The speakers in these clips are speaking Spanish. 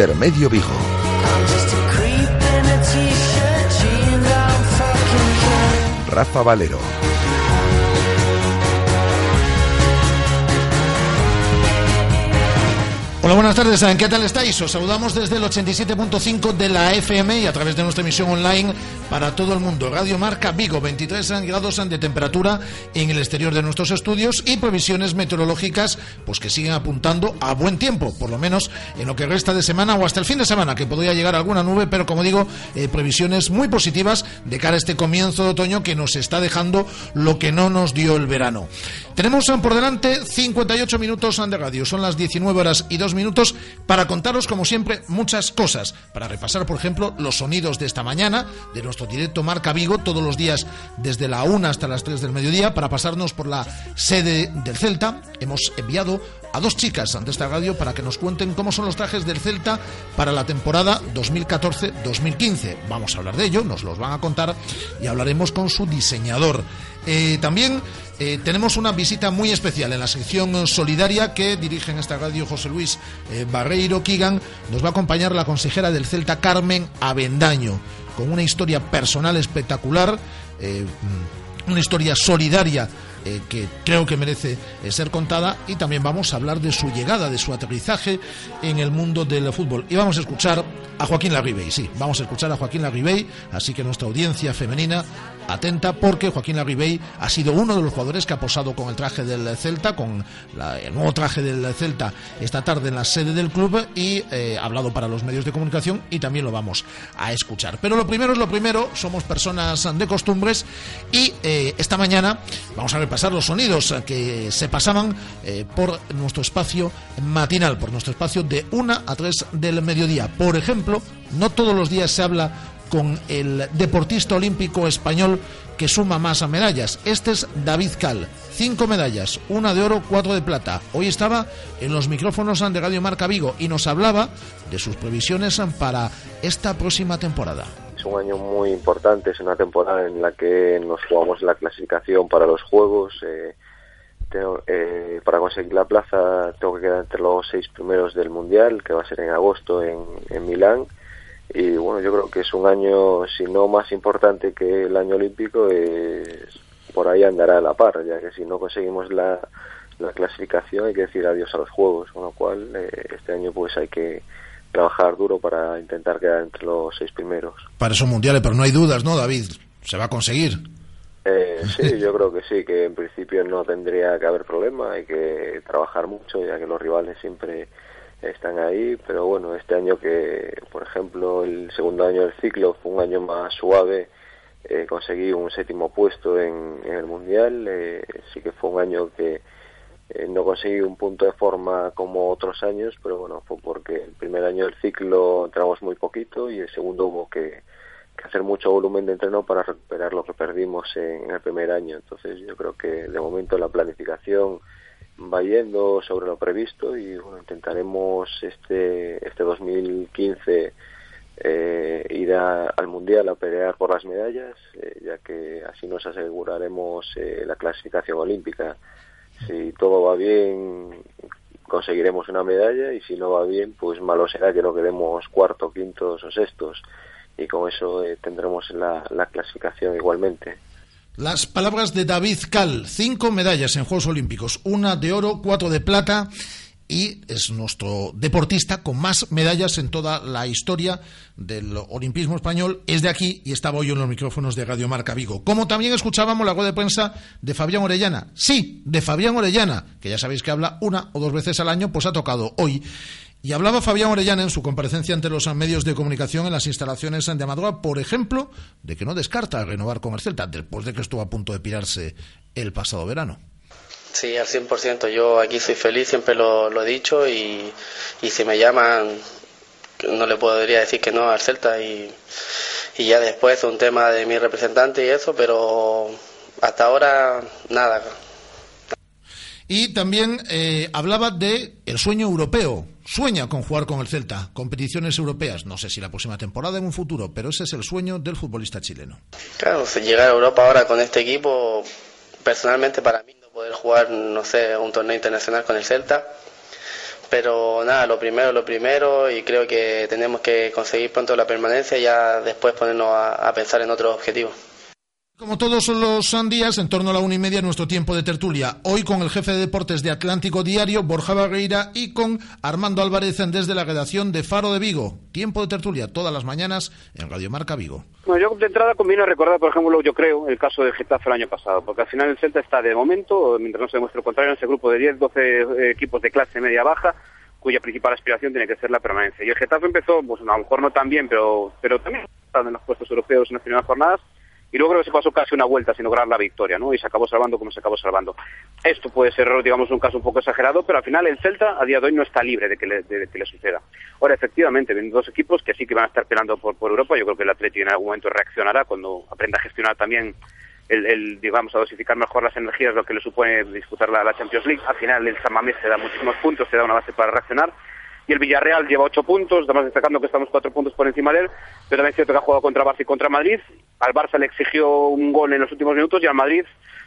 Intermedio Vigo. Rafa Valero. Hola, buenas tardes. ¿Qué tal estáis? Os saludamos desde el 87.5 de la FM y a través de nuestra emisión online para todo el mundo. Radio Marca Vigo, 23 grados de temperatura en el exterior de nuestros estudios y previsiones meteorológicas pues que siguen apuntando a buen tiempo, por lo menos en lo que resta de semana o hasta el fin de semana, que podría llegar alguna nube, pero como digo, eh, previsiones muy positivas de cara a este comienzo de otoño que nos está dejando lo que no nos dio el verano. Tenemos por delante 58 minutos de radio, son las 19 horas y 2 minutos para contaros, como siempre, muchas cosas, para repasar, por ejemplo, los sonidos de esta mañana, de nuestro directo Marca Vigo todos los días desde la 1 hasta las 3 del mediodía para pasarnos por la sede del Celta. Hemos enviado a dos chicas ante esta radio para que nos cuenten cómo son los trajes del Celta para la temporada 2014-2015. Vamos a hablar de ello, nos los van a contar y hablaremos con su diseñador. Eh, también eh, tenemos una visita muy especial en la sección solidaria que dirige en esta radio José Luis eh, Barreiro Kigan. Nos va a acompañar la consejera del Celta Carmen Avendaño con una historia personal espectacular, eh, una historia solidaria eh, que creo que merece eh, ser contada y también vamos a hablar de su llegada, de su aterrizaje en el mundo del fútbol. Y vamos a escuchar a Joaquín Larribey, sí, vamos a escuchar a Joaquín Larribey, así que nuestra audiencia femenina atenta porque Joaquín Larribey ha sido uno de los jugadores que ha posado con el traje del Celta, con el nuevo traje del Celta esta tarde en la sede del club y eh, ha hablado para los medios de comunicación y también lo vamos a escuchar. Pero lo primero es lo primero, somos personas de costumbres y eh, esta mañana vamos a repasar los sonidos que se pasaban eh, por nuestro espacio matinal, por nuestro espacio de 1 a 3 del mediodía. Por ejemplo, no todos los días se habla con el deportista olímpico español que suma más a medallas. Este es David Cal. Cinco medallas, una de oro, cuatro de plata. Hoy estaba en los micrófonos de Radio Marca Vigo y nos hablaba de sus previsiones para esta próxima temporada. Es un año muy importante, es una temporada en la que nos jugamos la clasificación para los Juegos. Eh, eh, para conseguir la plaza tengo que quedar entre los seis primeros del Mundial, que va a ser en agosto en, en Milán y bueno, yo creo que es un año, si no más importante que el año olímpico, es, por ahí andará a la par, ya que si no conseguimos la, la clasificación hay que decir adiós a los Juegos, con lo cual eh, este año pues hay que trabajar duro para intentar quedar entre los seis primeros. Para esos mundiales, pero no hay dudas, ¿no, David? ¿Se va a conseguir? Eh, sí, yo creo que sí, que en principio no tendría que haber problema, hay que trabajar mucho, ya que los rivales siempre están ahí, pero bueno, este año que, por ejemplo, el segundo año del ciclo fue un año más suave, eh, conseguí un séptimo puesto en, el Mundial, eh, sí que fue un año que eh, no conseguí un punto de forma como otros años, pero bueno, fue porque el primer año del ciclo entramos muy poquito y el segundo hubo que, hacer mucho volumen de entreno para recuperar lo que perdimos en el primer año. Entonces yo creo que de momento la planificación va yendo sobre lo previsto y bueno, intentaremos este, este 2015 eh, ir al Mundial a pelear por las medallas, eh, ya que así nos aseguraremos eh, la clasificación olímpica. Si todo va bien, conseguiremos una medalla y si no va bien, pues malo será que no quedemos cuarto, quintos o sextos y con eso eh, tendremos la, la clasificación igualmente. Las palabras de David Cal, cinco medallas en Juegos Olímpicos, una de oro, cuatro de plata y es nuestro deportista con más medallas en toda la historia del olimpismo español. Es de aquí y estaba hoy en los micrófonos de Radio Marca Vigo. Como también escuchábamos la rueda de prensa de Fabián Orellana. Sí, de Fabián Orellana, que ya sabéis que habla una o dos veces al año, pues ha tocado hoy. Y hablaba Fabián Orellana en su comparecencia ante los medios de comunicación en las instalaciones de Amadora, por ejemplo, de que no descarta renovar con el Celta después de que estuvo a punto de pirarse el pasado verano. Sí, al 100%. Yo aquí soy feliz, siempre lo, he dicho y, si me llaman no le podría decir que no al Celta y, y ya después un tema de mi representante y eso, pero hasta ahora nada. Y también eh, hablaba de el sueño europeo. Sueña con jugar con el Celta, competiciones europeas. No sé si la próxima temporada en un futuro, pero ese es el sueño del futbolista chileno. Claro, llegar a Europa ahora con este equipo, personalmente para mí poder jugar, no sé, un torneo internacional con el Celta. Pero nada, lo primero, lo primero, y creo que tenemos que conseguir pronto la permanencia y ya después ponernos a pensar en otros objetivos. Como todos los días, en torno a la una y media, nuestro tiempo de tertulia. Hoy con el jefe de deportes de Atlántico Diario, Borja Barreira, y con Armando Álvarez desde la redacción de Faro de Vigo. Tiempo de tertulia todas las mañanas en Radio Marca Vigo. Bueno, yo de entrada conviene recordar, por ejemplo, yo creo, el caso de Getafe el año pasado, porque al final el Celta está de momento, mientras no se demuestre lo contrario, en ese grupo de 10, 12 eh, equipos de clase media-baja, cuya principal aspiración tiene que ser la permanencia. Y el Getafe empezó, pues a lo mejor no tan bien, pero, pero también en los puestos europeos en las primeras jornadas y luego creo que se pasó casi una vuelta sin lograr la victoria, ¿no? Y se acabó salvando como se acabó salvando. Esto puede ser, digamos, un caso un poco exagerado, pero al final el Celta a día de hoy no está libre de que le, de, que le suceda. Ahora, efectivamente, vienen dos equipos que sí que van a estar peleando por, por Europa. Yo creo que el Atleti en algún momento reaccionará cuando aprenda a gestionar también el, digamos, a dosificar mejor las energías, lo que le supone disputar la, Champions League. Al final el San Mamés se da muchísimos puntos, se da una base para reaccionar y el Villarreal lleva ocho puntos, además destacando que estamos cuatro puntos por encima de él, pero también cierto que ha jugado contra Barça y contra Madrid. Al Barça le exigió un gol en los últimos minutos y al Madrid,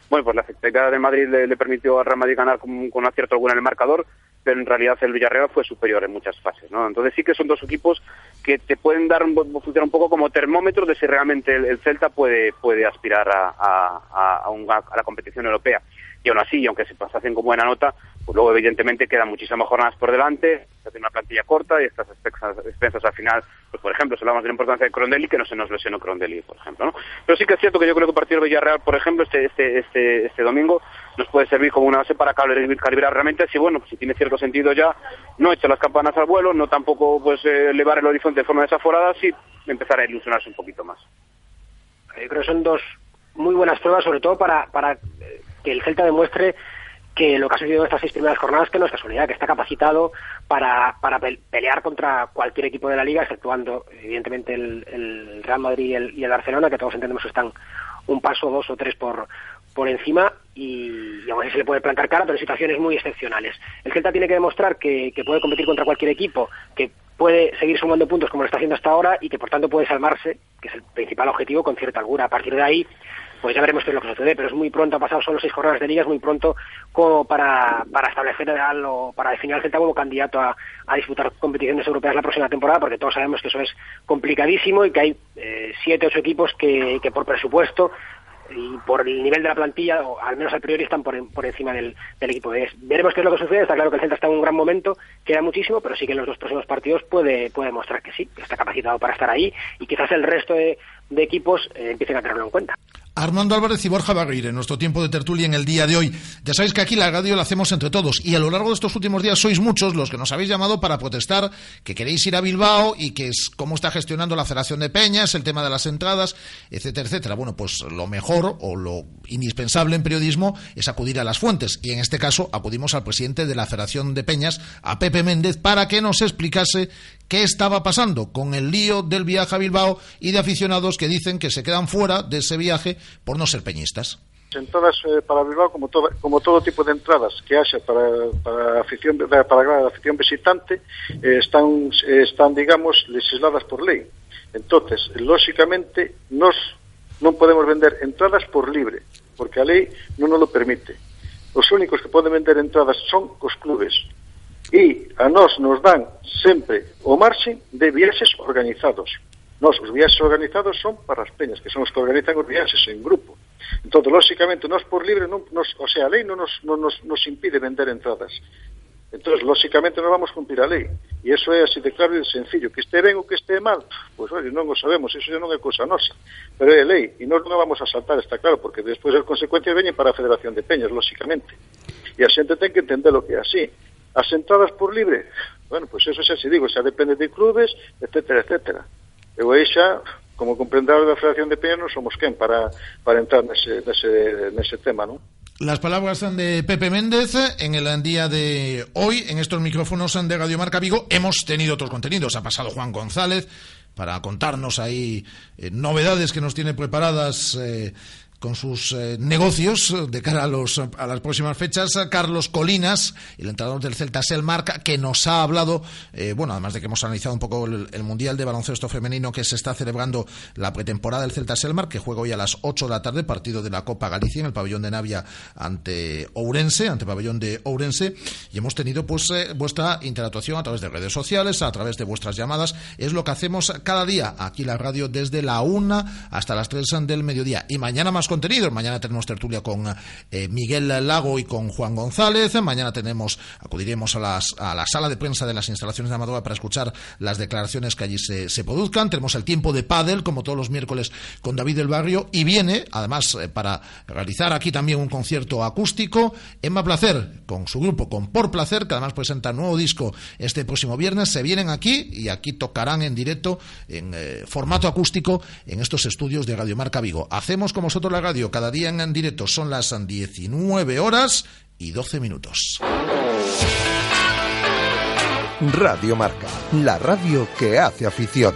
bueno, pues la efectividad de Madrid le, permitió al Real Madrid ganar con, con acierto alguna en el marcador, pero en realidad el Villarreal fue superior en muchas fases, ¿no? Entonces sí que son dos equipos que te pueden dar un, funcionar un poco como termómetro de si realmente el, Celta puede, puede aspirar a, a, a la competición europea y aún así, aunque se pasasen con buena nota, pues luego evidentemente quedan muchísimas jornadas por delante, se hace una plantilla corta y estas expensas al final, pues por ejemplo, se hablamos de la importancia de Crondelli, que no se nos lesionó Crondelli, por ejemplo, ¿no? Pero sí que es cierto que yo creo que partido de Villarreal, por ejemplo, este, este, este, este domingo, nos puede servir como una base para calibrar, realmente si, bueno, si tiene cierto sentido ya, no echar las campanas al vuelo, no tampoco pues eh, elevar el horizonte de forma desaforada, sí empezar a ilusionarse un poquito más. Yo creo que son dos muy buenas pruebas, sobre todo para, para que el Celta demuestre que lo que ha sucedido en estas seis primeras jornadas que no es casualidad, que está capacitado para, para pelear contra cualquier equipo de la liga, exceptuando evidentemente el, Real Madrid y el, y el, Barcelona, que todos entendemos que están un paso, dos o tres por, por encima y, y aún así se le puede plantar cara, pero en situaciones muy excepcionales. El Celta tiene que demostrar que, que puede competir contra cualquier equipo, que puede seguir sumando puntos como lo está haciendo hasta ahora y que por tanto puede salvarse, que es el principal objetivo, con cierta alguna. A partir de ahí pues ya veremos qué es lo que sucede, pero es muy pronto, ha pasado solo seis jornadas de liga, es muy pronto como para, para establecer o para definir al Celta como candidato a, disputar competiciones europeas la próxima temporada, porque todos sabemos que eso es complicadísimo y que hay eh, siete, ocho equipos que, que por presupuesto y por el nivel de la plantilla, o al menos al priori, están por, por encima del, del equipo. Es, veremos qué es lo que sucede. Está claro que el Celta está en un gran momento, queda muchísimo, pero sí que en los dos próximos partidos puede, puede demostrar que sí, que está capacitado para estar ahí y quizás el resto de, de equipos eh, empiecen a tenerlo en cuenta. Armando Álvarez y Borja Baguire, en nuestro tiempo de tertulia en el día de hoy. Ya sabéis que aquí la radio la hacemos entre todos y a lo largo de estos últimos días sois muchos los que nos habéis llamado para protestar que queréis ir a Bilbao y que es cómo está gestionando la Federación de Peñas, el tema de las entradas, etcétera, etcétera. Bueno, pues lo mejor o lo indispensable en periodismo es acudir a las fuentes y en este caso acudimos al presidente de la Federación de Peñas, a Pepe Méndez, para que nos explicase qué estaba pasando con el lío del viaje a Bilbao y de aficionados que dicen que se quedan fuera de ese viaje por non ser peñistas? Entradas eh, para Bilbao, como, todo, como todo tipo de entradas que haxa para, para, afición, para, la a afición visitante, eh, están, eh, están, digamos, legisladas por lei. Entonces, lóxicamente, nos non podemos vender entradas por libre, porque a lei non nos lo permite. Os únicos que poden vender entradas son os clubes. E a nós nos dan sempre o marxe de viaxes organizados. Nos, os viaxes organizados son para as peñas, que son os que organizan os viaxes en grupo. Entón, lóxicamente, nós por libre, non, nos, o sea, a lei non nos, non nos, nos impide vender entradas. Entón, lóxicamente, non vamos cumprir a lei. E iso é así de claro e de sencillo. Que este ben ou que este mal, pois, pues, non o sabemos, iso non é cousa nosa. Pero é lei, e nós non vamos a saltar, está claro, porque despois as consecuencias veñen para a Federación de Peñas, lóxicamente. E a xente ten que entender o que é así. As entradas por libre, bueno, pois pues eso xa se digo, xa depende de clubes, etcétera, etcétera. Eu aí como comprendedor da Federación de Peñas, non somos quen para, para entrar nese, nese, nese tema, non? Las palabras son de Pepe Méndez en el día de hoy, en estos micrófonos de Radio Marca Vigo. Hemos tenido otros contenidos. Ha pasado Juan González para contarnos ahí eh, novedades que nos tiene preparadas. Eh, con sus eh, negocios de cara a, los, a las próximas fechas. Carlos Colinas, el entrenador del Celta Selmarca, que nos ha hablado, eh, bueno, además de que hemos analizado un poco el, Mundial de Baloncesto Femenino que se está celebrando la pretemporada del Celta Selmar, que juega hoy a las 8 de la tarde, partido de la Copa Galicia en el pabellón de Navia ante Ourense, ante pabellón de Ourense, y hemos tenido pues eh, vuestra interactuación a través de redes sociales, a través de vuestras llamadas. Es lo que hacemos cada día aquí la radio desde la 1 hasta las 3 del mediodía. Y mañana más contenidos. Mañana tenemos tertulia con eh, Miguel Lago y con Juan González. Mañana tenemos, acudiremos a, las, a la sala de prensa de las instalaciones de Amadora para escuchar las declaraciones que allí se, produzcan. Tenemos el tiempo de pádel, como todos los miércoles, con David del Barrio. Y viene, además, eh, para realizar aquí también un concierto acústico, Emma Placer, con su grupo, con Por Placer, que además presenta nuevo disco este próximo viernes. Se vienen aquí y aquí tocarán en directo, en eh, formato acústico, en estos estudios de Radio Marca Vigo. Hacemos como vosotros la radio cada día en directo. Son las 19 horas y 12 minutos. Radio Marca, la radio que hace afición.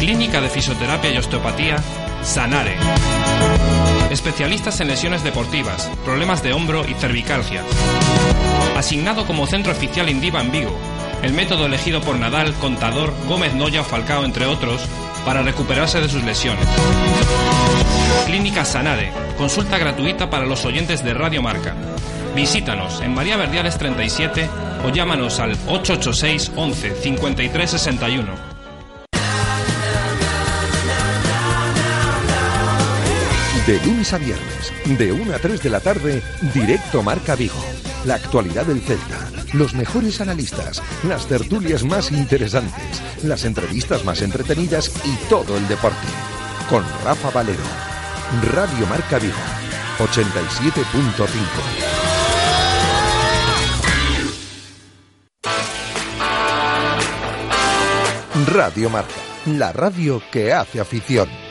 Clínica de Fisioterapia y Osteopatía, Sanare. Especialistas en lesiones deportivas, problemas de hombro y cervicalgia. Asignado como centro oficial Indiva en Vigo. El método elegido por Nadal, Contador, Gómez Noya o Falcao, entre otros, para recuperarse de sus lesiones. Clínica Sanade, consulta gratuita para los oyentes de Radio Marca. Visítanos en María Verdiales 37 o llámanos al 886 11 53 61. De lunes a viernes, de 1 a 3 de la tarde, directo Marca Vigo. La actualidad del Celta, los mejores analistas, las tertulias más interesantes, las entrevistas más entretenidas y todo el deporte. Con Rafa Valero. Radio Marca Vigo, 87.5. Radio Marca, la radio que hace afición.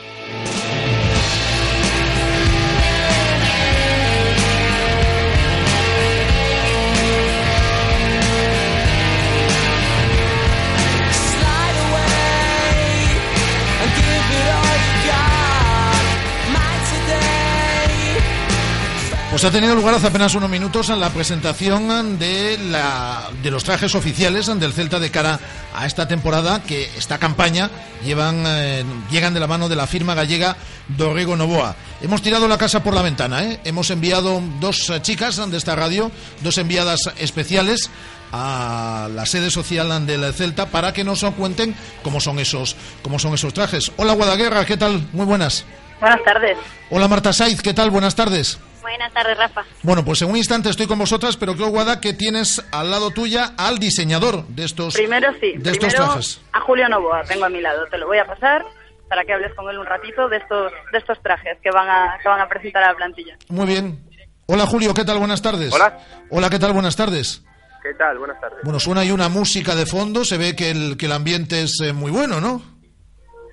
Pues ha tenido lugar hace apenas unos minutos la presentación de, la, de los trajes oficiales del Celta de cara a esta temporada que esta campaña llevan, eh, llegan de la mano de la firma gallega Dorrego Novoa. Hemos tirado la casa por la ventana, ¿eh? hemos enviado dos chicas de esta radio, dos enviadas especiales a la sede social del Celta para que nos cuenten cómo son esos, cómo son esos trajes. Hola Guadaguerra, ¿qué tal? Muy buenas. Buenas tardes. Hola Marta Saiz, ¿qué tal? Buenas tardes. Buenas tardes, Rafa. Bueno, pues en un instante estoy con vosotras, pero creo, Guada, que tienes al lado tuya al diseñador de estos Primero sí, de estos trajes. A Julio Novoa, tengo a mi lado. Te lo voy a pasar para que hables con él un ratito de estos, de estos trajes que van, a, que van a presentar a la plantilla. Muy bien. Hola, Julio, ¿qué tal? Buenas tardes. Hola. Hola, ¿qué tal? Buenas tardes. ¿Qué tal? Buenas tardes. Bueno, suena ahí una música de fondo, se ve que el, que el ambiente es eh, muy bueno, ¿no?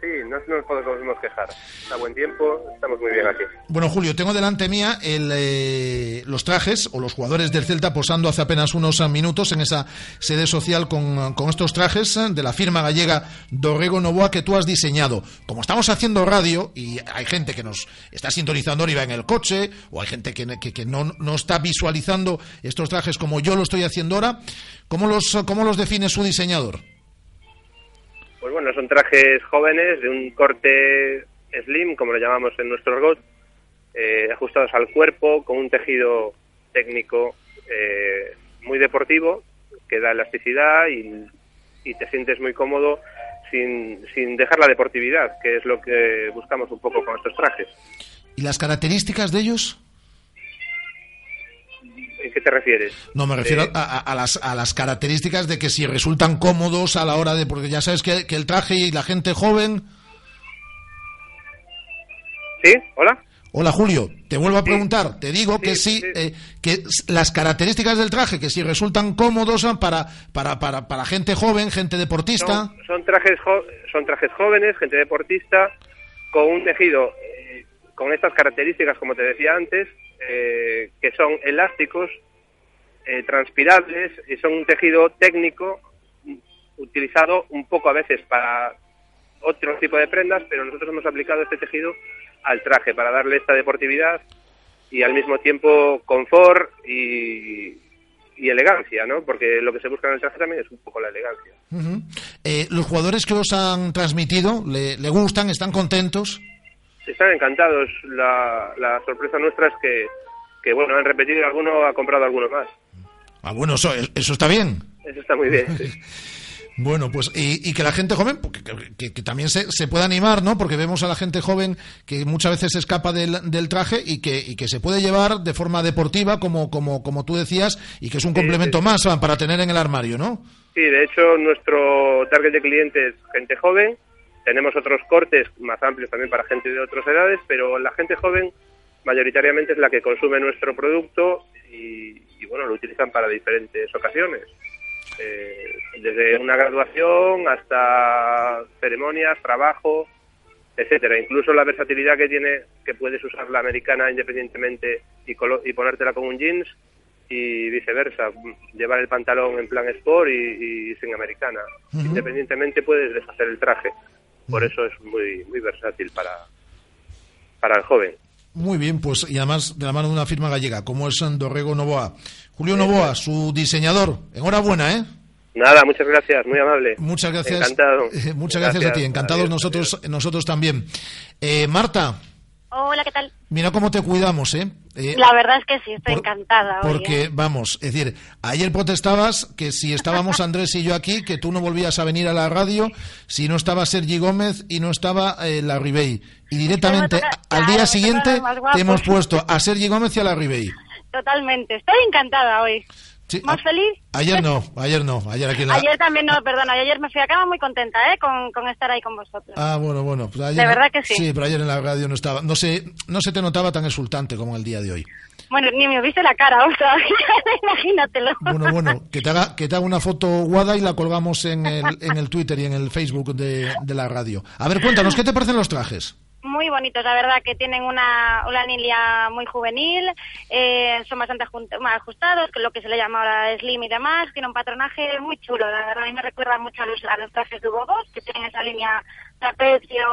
Sí, no, nos podemos quejar. Está buen tiempo, estamos muy bien aquí. Bueno, Julio, tengo delante mía el, eh, los trajes o los jugadores del Celta posando hace apenas unos minutos en esa sede social con, estos trajes de la firma gallega Dorrego Novoa que tú has diseñado. Como estamos haciendo radio y hay gente que nos está sintonizando va en el coche, o hay gente que, que, que no, no está visualizando estos trajes como yo lo estoy haciendo ahora, ¿cómo los, cómo los define su diseñador? Pues bueno, son trajes jóvenes de un corte slim, como lo llamamos en nuestro argot, eh, ajustados al cuerpo, con un tejido técnico eh, muy deportivo, que da elasticidad y, y te sientes muy cómodo sin, sin dejar la deportividad, que es lo que buscamos un poco con estos trajes. ¿Y las características de ellos? ¿En qué te refieres? No, me refiero Eh, a, a- las, a las características de que si resultan cómodos a la hora de... Porque ya sabes que, que el traje y la gente joven... ¿Sí? ¿Hola? Hola Julio, te vuelvo a preguntar, te digo que sí, eh, que las características del traje, que si resultan cómodos para, para, para, para gente joven, gente deportista... Son, son trajes jo- son trajes jóvenes, gente deportista, con un tejido eh, con estas características, como te decía antes, eh, que son elásticos, eh, transpirables y son un tejido técnico utilizado un poco a veces para otro tipo de prendas, pero nosotros hemos aplicado este tejido al traje para darle esta deportividad y al mismo tiempo confort y, y elegancia, ¿no? Porque lo que se busca en el traje también es un poco la elegancia. Ujú. Eh, los jugadores que os han transmitido, ¿le, le gustan, están contentos? Están encantados. La, la sorpresa nuestra es que, que, bueno, han repetido y alguno ha comprado alguno más. Ah, bueno, eso, eso está bien. Eso está muy bien. sí. Bueno, pues y, y que la gente joven, porque- que, que- que también se, se pueda animar, ¿no? Porque vemos a la gente joven que muchas veces se escapa del, del traje y que, y que se puede llevar de forma deportiva, como, como, como tú decías, y que es un complemento más para tener en el armario, ¿no? Sí, de hecho, nuestro target de clientes es gente joven. Tenemos otros cortes más amplios también para gente de otras edades, pero la gente joven mayoritariamente es la que consume nuestro producto y, y, bueno, lo utilizan para diferentes ocasiones. Eh, desde una graduación hasta ceremonias, trabajo, etcétera. Incluso la versatilidad que tiene, que puedes usar la americana independientemente y, colo- y ponértela con un jeans y viceversa, llevar el pantalón en plan sport y, y sin americana. Independientemente puedes deshacer el traje. Por eso es muy muy versátil para para el joven. Muy bien, pues y además de la mano de una firma gallega, como es Dorrego Novoa. Julio Novoa, su diseñador. Enhorabuena, ¿eh? Nada, muchas gracias, muy amable. Muchas gracias. Encantado. Eh, Muchas gracias, a ti, encantados Adiós. nosotros, nosotros también. Eh, Marta, Hola, ¿qué tal? mira cómo te cuidamos, ¿eh? Eh, La verdad es que sí, estoy encantada. hoy, Porque, ¿eh? vamos, es decir, ayer protestabas que si estábamos Andrés y yo aquí, que tú no volvías a venir a la radio si no estaba Sergi Gómez y no estaba eh, la Ribey. Y directamente, al día siguiente, te hemos puesto a Sergi Gómez y a la Ribey. Totalmente, estoy encantada hoy. Sí, ¿Más feliz? Ayer no, ayer no, ayer aquí en la... Ayer también no, perdona, ayer me fui a cama muy contenta, ¿eh? Con, con estar ahí con vosotros. Ah, bueno, bueno. Pues ayer De verdad que sí. Sí, pero ayer en la radio no estaba. No se, no se te notaba tan exultante como el día de hoy. Bueno, ni me viste la cara, o sea, imagínatelo. Bueno, bueno, que te haga, que te haga una foto guada y la colgamos en el, en el Twitter y en el Facebook de, de la radio. A ver, cuéntanos, ¿qué te parecen los trajes? Muy bonitos, la verdad, que tienen una, una línea muy juvenil, eh, son bastante ajustados, lo que se le llama ahora slim y demás, tiene un patronaje muy chulo, la verdad, a mí me recuerda mucho a los, a los trajes de Hugo Boss, que tienen esa línea trapecio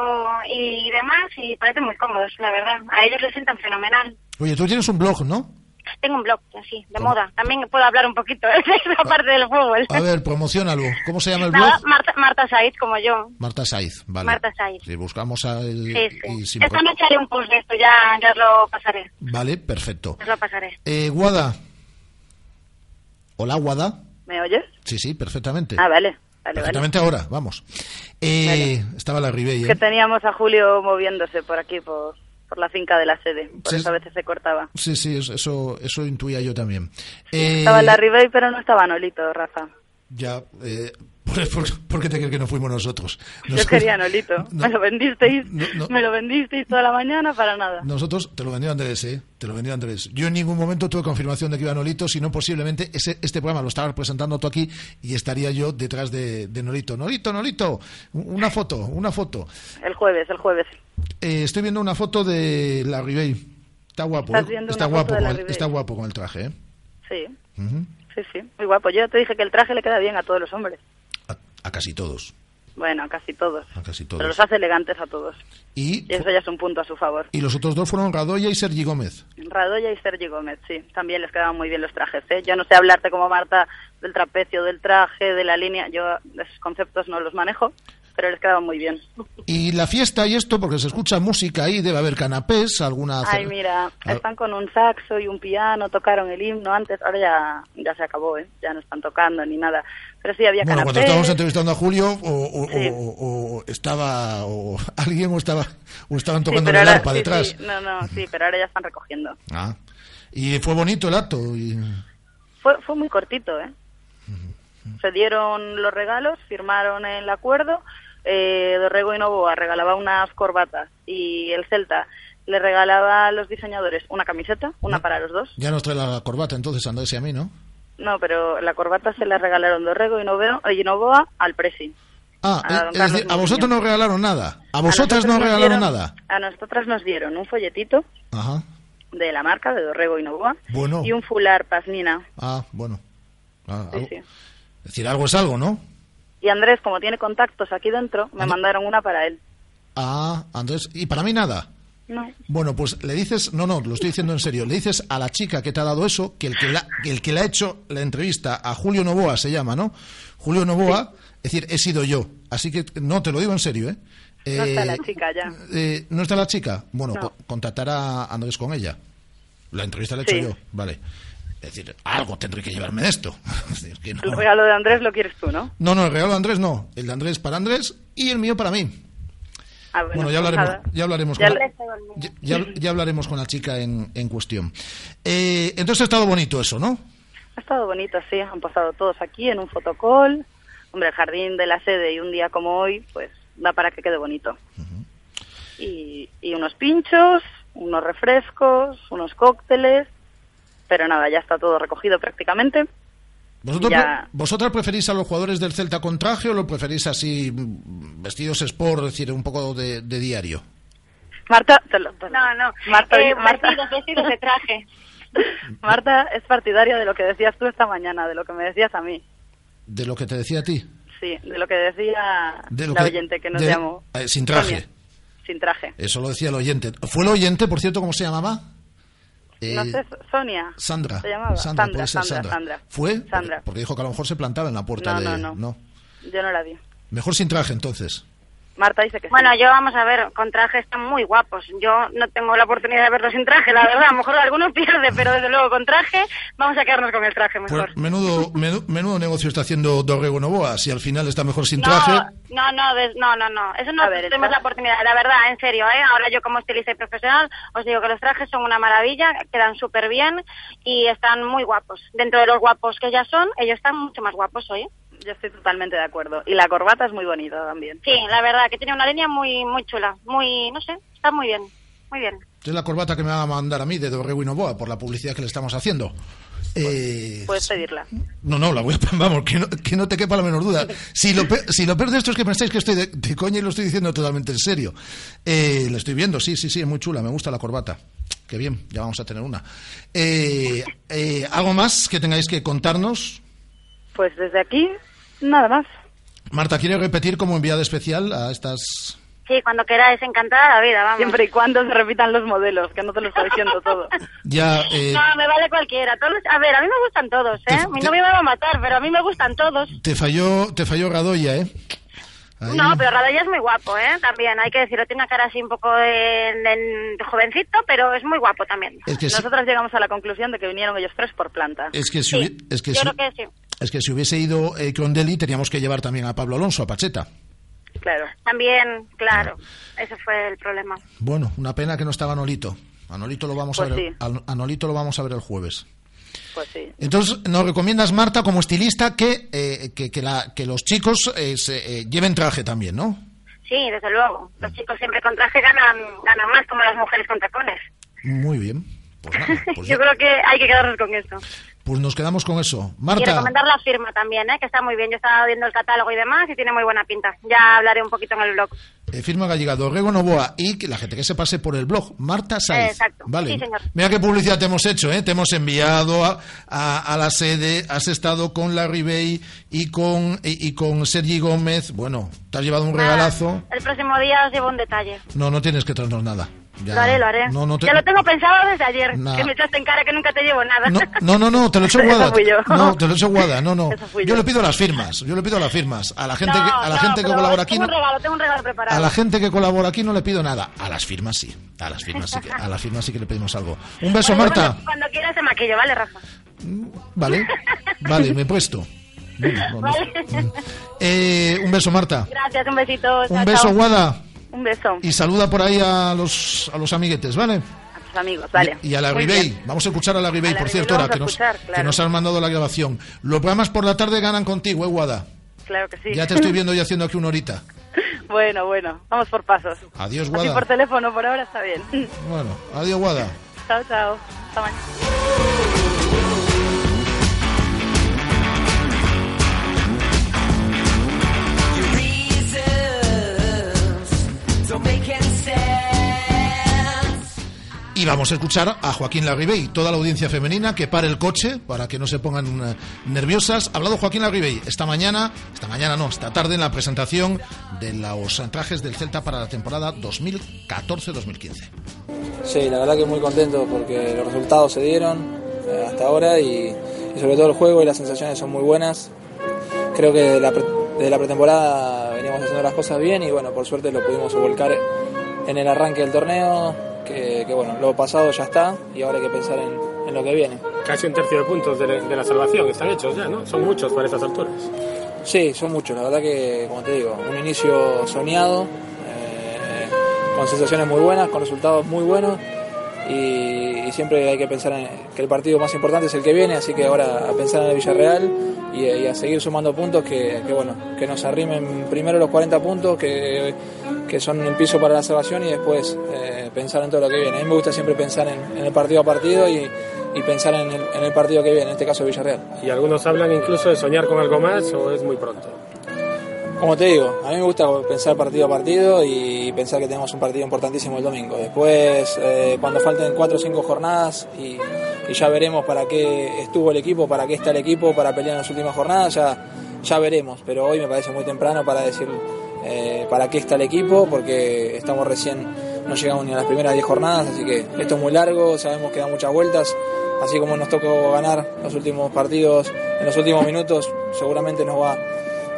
y demás, y parecen muy cómodos, la verdad, a ellos les sientan fenomenal. Oye, tú tienes un blog, ¿no? Tengo un blog, así, de moda, también puedo hablar un poquito de esa parte del fútbol. A ver, promocionalo. ¿Cómo se llama el blog? Marta, Marta Saiz, como yo. Marta Saiz, vale. Marta Saiz. Si buscamos a el- Sí, sí. y sin Esta noche haré un post de esto, ya, ya os lo pasaré. Vale, perfecto. Os lo pasaré. Eh, Guada. Hola, Guada. ¿Me oyes? Sí, sí, perfectamente. Ah, vale. Vale, vale. perfectamente ahora, vamos. Eh, Estaba la Ribey, Es ¿eh? que teníamos a Julio moviéndose por aquí, por, por la finca de la sede. Por Sí. eso a veces se cortaba. Sí, sí, eso- eso, intuía yo también. Eh, Estaba en la Ribey, pero no estaba Nolito, Rafa. Ya, eh, ¿por, por- por qué te crees que no fuimos nosotros? Yo quería Nolito. no. Me lo vendisteis. No, no. Me lo vendisteis toda la mañana para nada. Nosotros, te lo vendió Andrés, ¿eh? Te lo vendió Andrés. Yo en ningún momento tuve confirmación de que iba Nolito, sino posiblemente ese, este programa lo estaba representando tú aquí y estaría yo detrás de, de Nolito. Nolito, Nolito, una foto, una foto. El jueves, el jueves. Eh, estoy viendo una foto de la Ribey. Está guapo, ¿Estás ¿eh? está guapo, con el, está guapo con el traje, ¿eh? Sí, sí, sí. Muy guapo. Yo te dije que el traje le queda bien a todos los hombres. A casi todos, Bueno, a casi todos. a casi Pero todos. los hace elegantes a todos. Y, Y eso ya es un punto a su favor. y los otros dos fueron Radoya y Sergi Gómez. Radoya y Sergi Gómez, sí. También les quedaban muy bien los trajes, ¿eh? Yo no sé hablarte como Marta del trapecio, del traje, de la línea. Yo esos conceptos no los manejo. pero les quedaba muy bien. Y la fiesta y esto, porque se escucha música ahí, debe haber canapés, alguna... Ay, mira, están con un saxo y un piano, tocaron el himno antes, ahora ya, ya se acabó, ¿eh? ya no están tocando ni nada. Pero sí había Bueno, canapés. cuando estábamos entrevistando a Julio, o, o- Sí. o- o estaba, o alguien o estaba, o estaban Sí, tocando pero el arpa sí, detrás. sí, no, no, sí, pero ahora ya están recogiendo. Ah. Y fue bonito el acto. Y... Fue, fue muy cortito, ¿eh? Se dieron los regalos, firmaron el acuerdo. Eh, Dorrego y Novoa regalaba unas corbatas y el Celta le regalaba a los diseñadores una camiseta, una para los dos. Ya nos trae la corbata entonces Andrés y a mí, ¿no? No, pero la corbata se la regalaron Dorrego y Novoa, y Novoa al Presi. Ah, A es decir, a vosotros no regalaron nada. A vosotras no regalaron dieron- nada. A nosotras nos dieron un folletito Ajá. de la marca de Dorrego y Novoa Bueno. y un fular Pasmina. Ah, bueno. Ah, Sí, sí. Es decir, algo es algo, ¿no? Y Andrés, como tiene contactos aquí dentro, me mandaron una para él. Ah, Andrés, y para mí nada. No. Bueno, pues le dices, no, no, lo estoy diciendo en serio, le dices a la chica que te ha dado eso, que el que, la, que el que le ha hecho la entrevista a Julio Novoa se llama, ¿no? Julio Novoa, es decir, he sido yo. Así que, no, te lo digo en serio, ¿eh? No está Eh, la chica ya. eh, ¿No está la chica? Bueno, No. co- contactar a Andrés con ella. La entrevista la he hecho yo, vale. Es decir, algo tendré que llevarme de esto. Es que no. El regalo de Andrés lo quieres tú, ¿no? No, no, el regalo de Andrés no. El de Andrés para Andrés y el mío para mí. Ah, Bueno, ya hablaremos, ya hablaremos, Ya con, le- ya, ya- ya hablaremos con la chica en, en cuestión. Eh, entonces ha estado bonito eso, ¿no? Ha estado bonito, sí. Han pasado todos aquí en un fotocall. Hombre, el jardín de la sede y un día como hoy, pues da para que quede bonito. y, y unos pinchos, unos refrescos, unos cócteles. Pero nada, ya está todo recogido prácticamente. ¿Vosotros, Ya. ¿Vosotras preferís a los jugadores del Celta con traje o lo preferís así, mm, vestidos sport, es decir, un poco de, de diario? Marta, te lo- te lo- No, no. Marta, Eh, Marta- vestidos, vestidos de traje. Marta es partidaria de lo que decías tú esta mañana, de lo que me decías a mí. De lo que te decía a ti. Sí, de lo que decía De lo la que- oyente que nos de- llamó. eh, sin traje. Sin traje. Eso lo decía el oyente. ¿Fue el oyente, por cierto, cómo se llamaba? Eh, no sé, Sonia. Sandra. Se llamaba. Sandra, Sandra, puede ser Sandra, Sandra. Sandra. ¿Fue? Sandra. Porque dijo que a lo mejor se plantaba en la puerta No, de... no, no. Yo no la vi. Mejor sin traje, entonces. Marta dice que sí. Bueno, yo vamos a ver, con traje están muy guapos. Yo no tengo la oportunidad de verlos sin traje, la verdad. A lo mejor alguno pierde, pero desde luego con traje vamos a quedarnos con el traje mejor. Pues menudo, menudo, menudo negocio está haciendo Dorrego Novoa. Si al final está mejor sin No, traje... no, no, des- no, no, no. Eso no ver, tenemos la oportunidad, la verdad, en serio, ¿eh? Ahora yo como estilista y profesional os digo que los trajes son una maravilla, quedan súper bien y están muy guapos. Dentro de los guapos que ya son, ellos están mucho más guapos hoy. Yo estoy totalmente de acuerdo. Y la corbata es muy bonita también. Sí, la verdad, que tiene una línea muy, muy chula, muy, no sé, está muy bien, muy bien. Es la corbata que me va a mandar a mí de Dorrego y Novoa por la publicidad que le estamos haciendo. Eh, Puedes pedirla. no, no, la voy a... Vamos, que no, que no te quepa la menor duda. Si lo, pe- si lo peor de esto es que pensáis que estoy de, de coña y lo estoy diciendo totalmente en serio. Eh, lo estoy viendo, sí, sí, sí, es muy chula, me gusta la corbata. Qué bien, ya vamos a tener una. Eh, eh, ¿Algo más que tengáis que contarnos? Pues desde aquí, nada más. Marta, ¿quiere repetir como enviada especial a estas... Sí, cuando queráis, encantada la vida, vamos. Siempre y cuando se repitan los modelos, que no te lo estoy diciendo todo. Ya, eh, No, me vale cualquiera. Todos, a ver, a mí me gustan todos, ¿eh? Te- Mi te- novio me va a matar, pero a mí me gustan todos. te falló, te falló Radoya, ¿eh? Ahí. No, pero Radoya es muy guapo, ¿eh? También, hay que decirlo. Tiene una cara así un poco de, de- de jovencito, pero es muy guapo también. Es que, si, Nosotros llegamos a la conclusión de que vinieron ellos tres por planta. es que si, hubi- es que Yo si- creo que sí. es que si hubiese ido eh, Crondelli teníamos que llevar también a Pablo Alonso, a Pacheta. Claro. También, claro. Ese fue el problema. Bueno, una pena que no estaba Nolito. A Nolito lo vamos a Pues ver. sí. a- a Nolito lo vamos a ver el jueves. Pues sí. Entonces, nos recomiendas, Marta, como estilista, que, eh, que, que la- que los chicos eh, se, eh, lleven traje también, ¿no? Sí, desde luego. Los chicos siempre con traje ganan, ganan más como las mujeres con tacones. Muy bien. Pues nada, pues, Yo ya- creo que hay que quedarnos con eso. Pues nos quedamos con eso. Y Marta, recomendar la firma también, ¿eh? que está muy bien. Yo estaba viendo el catálogo y demás y tiene muy buena pinta. Ya hablaré un poquito en el blog. eh, firma gallega Dorrego Novoa y que la gente que se pase por el blog, Marta Saiz. Exacto. Vale. Sí, señor. Mira qué publicidad te hemos hecho, ¿eh? Te hemos enviado a, a- a la sede, has estado con Larry Bay y con, y, y con Sergi Gómez. Bueno, te has llevado un Nada, regalazo. El próximo día os llevo un detalle. No, no tienes que traernos nada. Ya. Lo haré, lo haré. No, no te- Ya lo tengo pensado desde ayer, Nah. que me echaste en cara que nunca te llevo nada. No, no, no, te lo he hecho guada. No, te lo he hecho guada, no, no. Yo yo. le pido las firmas, yo le pido las firmas. A la gente No, que, a la gente que colabora aquí tengo no, un regalo, tengo un regalo preparado. a la gente que colabora aquí no le pido nada. A las firmas sí. A las firmas sí que, a las firmas sí que le pedimos algo. Un beso, Bueno, Marta. Cuando, cuando quieras te maquillo, ¿vale, Rafa? Vale. Vale, me he puesto. Vale. Eh, un beso, Marta. Gracias, un besito. Un chao, beso, chao. Guada. Un beso Y saluda por ahí a los, a los amiguetes, ¿vale? a tus amigos, vale. Y a la Ribey. Vamos a escuchar a la Ribey, por cierto, ahora que nos, escuchar, que claro. nos han mandado la grabación. Los programas por la tarde ganan contigo, ¿eh, Guada? Claro que sí. Ya te estoy viendo y haciendo aquí una horita. bueno, bueno, vamos por pasos. Adiós, Así Guada. por teléfono por ahora está bien. Bueno, adiós, Guada. chao, chao. Hasta mañana. Y vamos a escuchar a Joaquín Larribey, toda la audiencia femenina que pare el coche para que no se pongan eh, nerviosas. Ha hablado Joaquín Larribey esta mañana, esta mañana no, esta tarde en la presentación de los trajes del Celta para la temporada 2014-2015. Sí, la verdad que muy contento porque los resultados se dieron eh, hasta ahora y, y sobre todo el juego y las sensaciones son muy buenas. Creo que la, pre- de la pretemporada veníamos haciendo las cosas bien y bueno, por suerte lo pudimos volcar en el arranque del torneo, que, que, bueno, lo pasado ya está y ahora hay que pensar en, en lo que viene. Casi un tercio de puntos de, de la salvación están hechos ya, ¿no? Son muchos para estas alturas. Sí, son muchos, la verdad que, como te digo, un inicio soñado, eh, con sensaciones muy buenas, con resultados muy buenos y, siempre hay que pensar en que el partido más importante es el que viene, así que ahora a pensar en el Villarreal y, a seguir sumando puntos que, que, bueno, que nos arrimen primero los 40 puntos que, que son el piso para la salvación y después eh, pensar en todo lo que viene. A mí me gusta siempre pensar en, en el partido a partido y, y pensar en el, en el partido que viene, en este caso Villarreal. Y algunos hablan incluso de soñar con algo más o es muy pronto. Como te digo, a mí me gusta pensar partido a partido y pensar que tenemos un partido importantísimo el domingo. Después, eh, cuando falten cuatro o cinco jornadas y, ya veremos para qué estuvo el equipo, para qué está el equipo, para pelear en las últimas jornadas, ya, ya veremos. Pero hoy me parece muy temprano para decir eh, para qué está el equipo, porque estamos recién, no llegamos ni a las primeras 10 jornadas, así que esto es muy largo, sabemos que da muchas vueltas. Así como nos tocó ganar los últimos partidos en los últimos minutos, seguramente nos va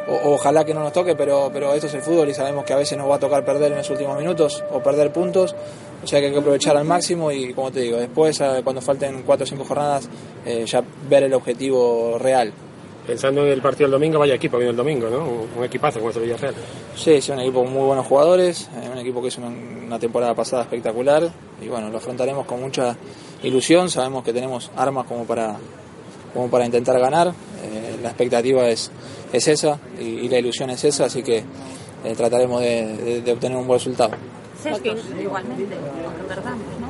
o, ojalá que no nos toque, pero, pero esto es el fútbol y sabemos que a veces nos va a tocar perder en los últimos minutos o perder puntos, o sea que hay que aprovechar al máximo y como te digo, después cuando falten cuatro o cinco jornadas eh, ya ver el objetivo real. Pensando en el partido del domingo, vaya equipo viene el domingo, ¿no? Un, equipazo como es el Villarreal. Sí, sí, un equipo con muy buenos jugadores, eh, un equipo que hizo una, una temporada pasada espectacular y bueno, lo afrontaremos con mucha ilusión, sabemos que tenemos armas como para, como para intentar ganar, eh, la expectativa es, es esa y, y la ilusión es esa, así que eh, trataremos de, de- de obtener un buen resultado. Igualmente, lo recordamos, ¿no?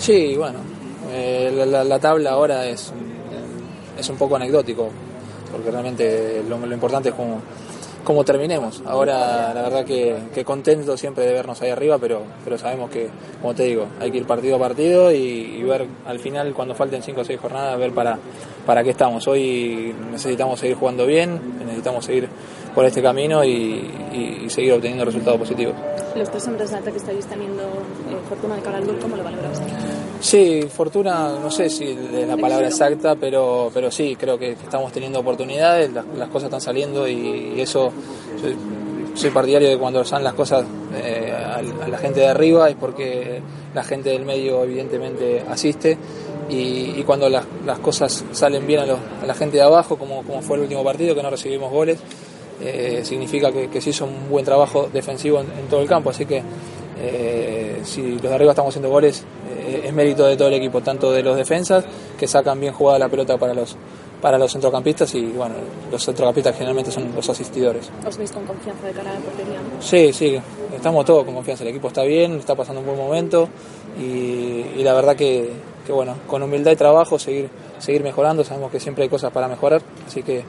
Sí, bueno, eh, la, la- la tabla ahora es, es un poco anecdótico, porque realmente lo, lo importante es cómo, cómo terminemos. Ahora, la verdad que, que contento siempre de vernos ahí arriba, pero, pero sabemos que, como te digo, hay que ir partido a partido y, ver al final, cuando falten 5 o 6 jornadas, ver para, para qué estamos. Hoy necesitamos seguir jugando bien, necesitamos seguir por este camino y, seguir obteniendo resultados positivos. Los tres hombres de alta que estáis teniendo, eh, Fortuna de cara ¿cómo lo valoras? Sí, fortuna, no sé si es la palabra exacta, pero, pero sí, creo que estamos teniendo oportunidades, las, las cosas están saliendo y, y eso, soy, soy partidario de cuando salen las cosas eh, a, a la gente de arriba es porque la gente del medio evidentemente asiste y, y cuando las, las cosas salen bien a, los- a la gente de abajo, como, como fue el último partido, que no recibimos goles, eh, significa que, que se hizo un buen trabajo defensivo en, en todo el campo, así que eh, si los de arriba estamos haciendo goles, eh, es mérito de todo el equipo, tanto de los defensas, que sacan bien jugada la pelota para los para los centrocampistas y bueno, los centrocampistas generalmente son los asistidores. ¿Os veis con confianza de cara a la portería? Sí, sí, estamos todos con confianza, el equipo está bien, está pasando un buen momento y, y la verdad que, que bueno, con humildad y trabajo seguir, seguir mejorando, sabemos que siempre hay cosas para mejorar, así que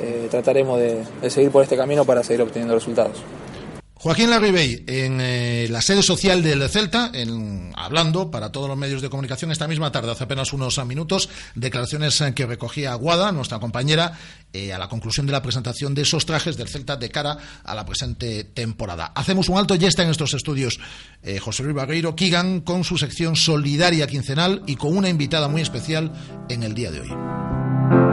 eh, trataremos de, de seguir por este camino para seguir obteniendo resultados. Joaquín Larribey, en eh, la sede social del Celta, en, hablando para todos los medios de comunicación esta misma tarde, hace apenas unos minutos, declaraciones eh, que recogía Aguada, nuestra compañera, eh, a la conclusión de la presentación de esos trajes del Celta de cara a la presente temporada. Hacemos un alto, ya está en estos estudios José Luis Barreiro, Kigan, con su sección solidaria quincenal y con una invitada muy especial en el día de hoy.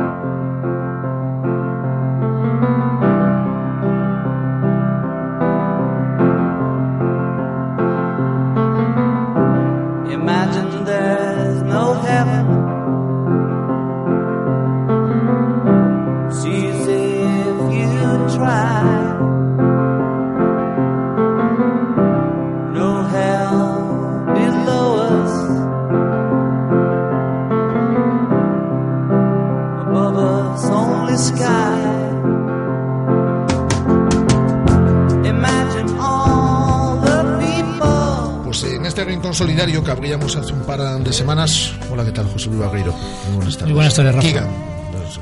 Solidario que abríamos hace un par de semanas. Hola, ¿qué tal? José Luis Barreiro. Muy buenas tardes. Muy buenas tardes, Rafa.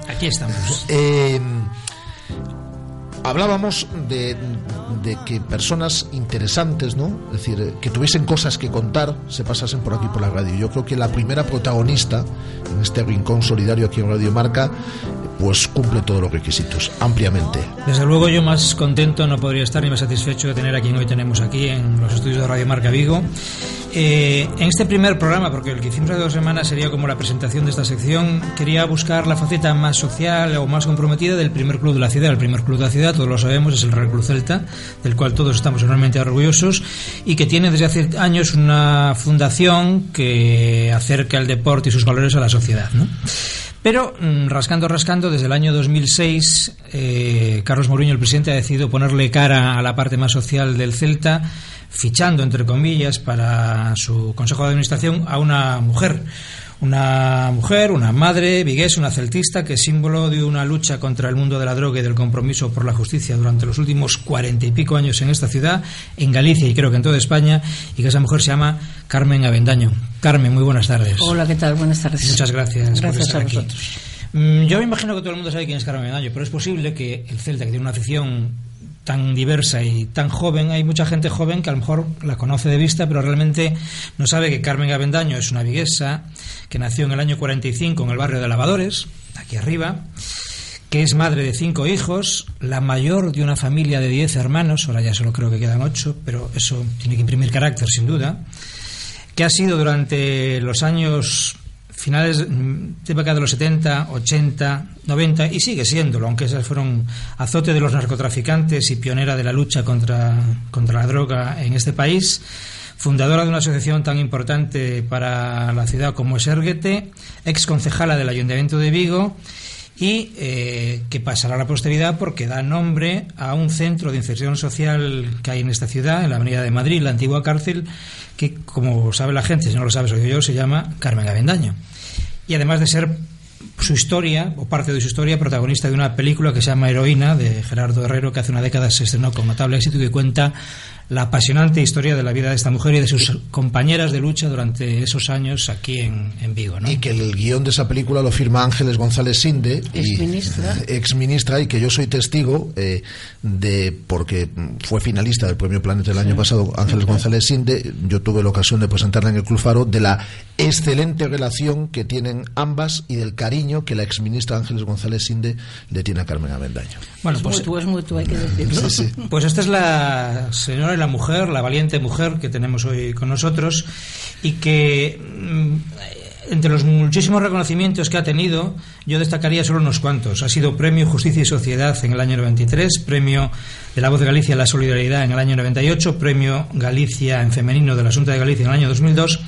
Aquí estamos. Eh, hablábamos de, de, que personas interesantes, ¿no? Es decir, que tuviesen cosas que contar, se pasasen por aquí por la radio. Yo creo que la primera protagonista en este rincón solidario aquí en Radio Marca pues cumple todos los requisitos, ampliamente. Desde luego yo más contento no podría estar ni más satisfecho de tener a quien hoy tenemos aquí en los estudios de Radio Marca Vigo. Eh, en este primer programa, porque el que hicimos hace dos semanas sería como la presentación de esta sección, quería buscar la faceta más social o más comprometida del primer club de la ciudad. El primer club de la ciudad, todos lo sabemos, es el Real Club Celta, del cual todos estamos enormemente orgullosos y que tiene desde hace años una fundación que acerca el deporte y sus valores a la sociedad. ¿no? Pero mm, rascando, rascando, desde el año 2006, eh, Carlos Mourinho, el presidente, ha decidido ponerle cara a la parte más social del Celta, fichando, entre comillas, para su consejo de administración a una mujer una mujer, una madre vigués, una celtista, que es símbolo de una lucha contra el mundo de la droga y del compromiso por la justicia durante los últimos cuarenta y pico años en esta ciudad, en Galicia y creo que en toda España, y que esa mujer se llama Carmen Avendaño. Carmen, muy buenas tardes. Hola, ¿qué tal? Buenas tardes. Muchas gracias. Gracias a vosotros. Mm, yo me imagino que todo el mundo sabe quién es Carmen Avendaño, pero es posible que el Celta, que tiene una afición tan diversa y tan joven, hay mucha gente joven que a lo mejor la conoce de vista, pero realmente no sabe que Carmen Avendaño es una viguesa que nació en el año 45 en el barrio de Lavadores, aquí arriba, que es madre de cinco hijos, la mayor de una familia de diez hermanos, ahora ya solo creo que quedan ocho, pero eso tiene que imprimir carácter sin duda, que ha sido durante los años finales de década de los 70, 80, 90 y sigue siéndolo, aunque esas fueron azote de los narcotraficantes y pionera de la lucha contra, contra la droga en este país, fundadora de una asociación tan importante para la ciudad como es Erguete, ex concejala del Ayuntamiento de Vigo y eh, que pasará a la posteridad porque da nombre a un centro de inserción social que hay en esta ciudad, en la Avenida de Madrid, la antigua cárcel, que, como sabe la gente, si no lo sabe, soy yo, se llama Carmen Avendaño. Y además de ser su historia, o parte de su historia, protagonista de una película que se llama Heroína, de Gerardo Herrero, que hace una década se estrenó con notable éxito y que cuenta la apasionante historia de la vida de esta mujer y de sus compañeras de lucha durante esos años aquí en, en Vigo. ¿no? Y que el guion de esa película lo firma Ángeles González Sinde, ex ministra, y que yo soy testigo eh, de, porque fue finalista del Premio Planeta el año pasado, Ángeles González Sinde, yo tuve la ocasión de presentarla en el Club Faro, de la excelente relación que tienen ambas y del cariño que la ex ministra Ángeles González Sinde le tiene a Carmen Avendaño. Bueno, pues, es mutuo, hay que decirlo. Pues esta es la señora la mujer, la valiente mujer que tenemos hoy con nosotros y que mm, entre los muchísimos reconocimientos que ha tenido, yo destacaría solo unos cuantos. Ha sido Premio Justicia y Sociedad en el año 93, Premio de la Voz de Galicia la Solidaridad en el año 98, Premio Galicia en Femenino de la Asunta de Galicia en el año 2002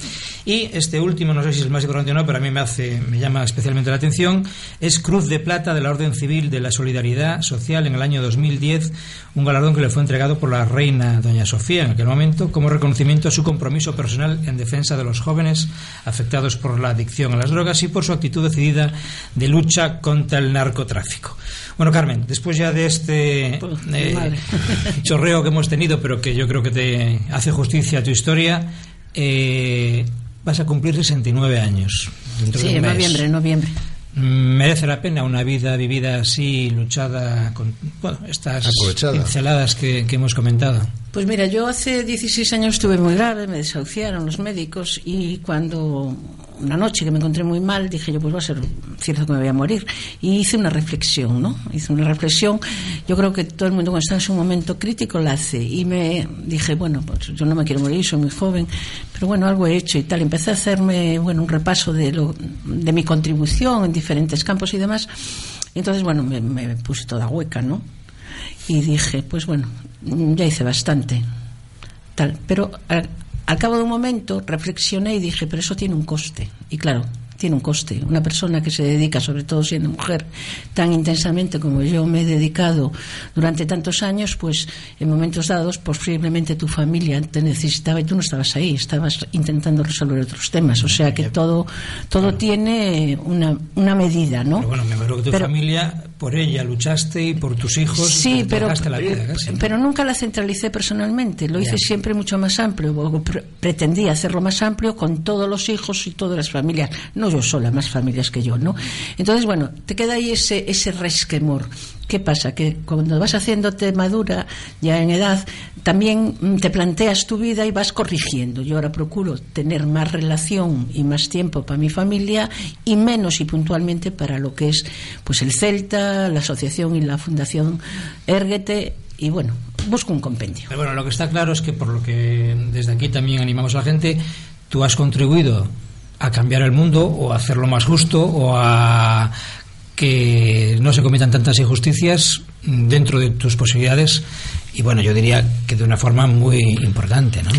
y este último, no sé si es el más importante o no, pero a mí me, hace, me llama especialmente la atención, es Cruz de Plata de la Orden Civil de la Solidaridad Social en el año 2010, un galardón que le fue entregado por la reina Doña Sofía en aquel momento como reconocimiento a su compromiso personal en defensa de los jóvenes afectados por la adicción a las drogas y por su actitud decidida de lucha contra el narcotráfico. Bueno, Carmen, después ya de este pues, eh, chorreo que hemos tenido, pero que yo creo que te hace justicia a tu historia, eh, vas a cumplir 69 años. sí, en noviembre, en noviembre. merece la pena una vida vivida así, luchada con bueno, estas pinceladas que, que hemos comentado. Pues mira, yo hace 16 años estuve muy grave, me desahuciaron los médicos y cuando una noche que me encontré muy mal dije yo pues va a ser cierto que me voy a morir y hice una reflexión, ¿no? Hice una reflexión, yo creo que todo el mundo cuando está en su momento crítico la hace y me dije, bueno, pues yo no me quiero morir, soy muy joven, pero bueno, algo he hecho y tal, empecé a hacerme, bueno, un repaso de lo de mi contribución en diferentes campos y demás. Y entonces, bueno, me, me puse toda hueca, ¿no? y dije, pues bueno, ya hice bastante. Tal. Pero al, cabo de un momento reflexioné y dije, pero eso tiene un coste. Y claro, tiene un coste. Una persona que se dedica, sobre todo siendo mujer, tan intensamente como yo me he dedicado durante tantos años, pues en momentos dados posiblemente tu familia te necesitaba y tú no estabas ahí, estabas intentando resolver otros temas. O sea que todo, todo tiene una, una medida, ¿no? Pero bueno, me acuerdo que tu Pero- familia, por ella luchaste y por tus hijos Sí, pero, la vida casi. pero nunca la centralicé personalmente. Lo hice siempre mucho más amplio. o pre- pretendía hacerlo más amplio con todos los hijos y todas las familias. No yo sola, más familias que yo, ¿no? Entonces, bueno, te queda ahí ese, ese resquemor. ¿Qué pasa? Que cuando vas haciéndote madura, ya en edad, también mm, te planteas tu vida y vas corrigiendo. Yo ahora procuro tener más relación y más tiempo para mi familia y menos y puntualmente para lo que es pues el Celta, la asociación y la fundación Erguete y bueno, busco un compendio. Pero bueno, lo que está claro es que por lo que desde aquí también animamos a la gente, tú has contribuido a cambiar el mundo o a hacerlo más justo o a que no se cometan tantas injusticias dentro de tus posibilidades y bueno, yo diría que de una forma muy importante, ¿no?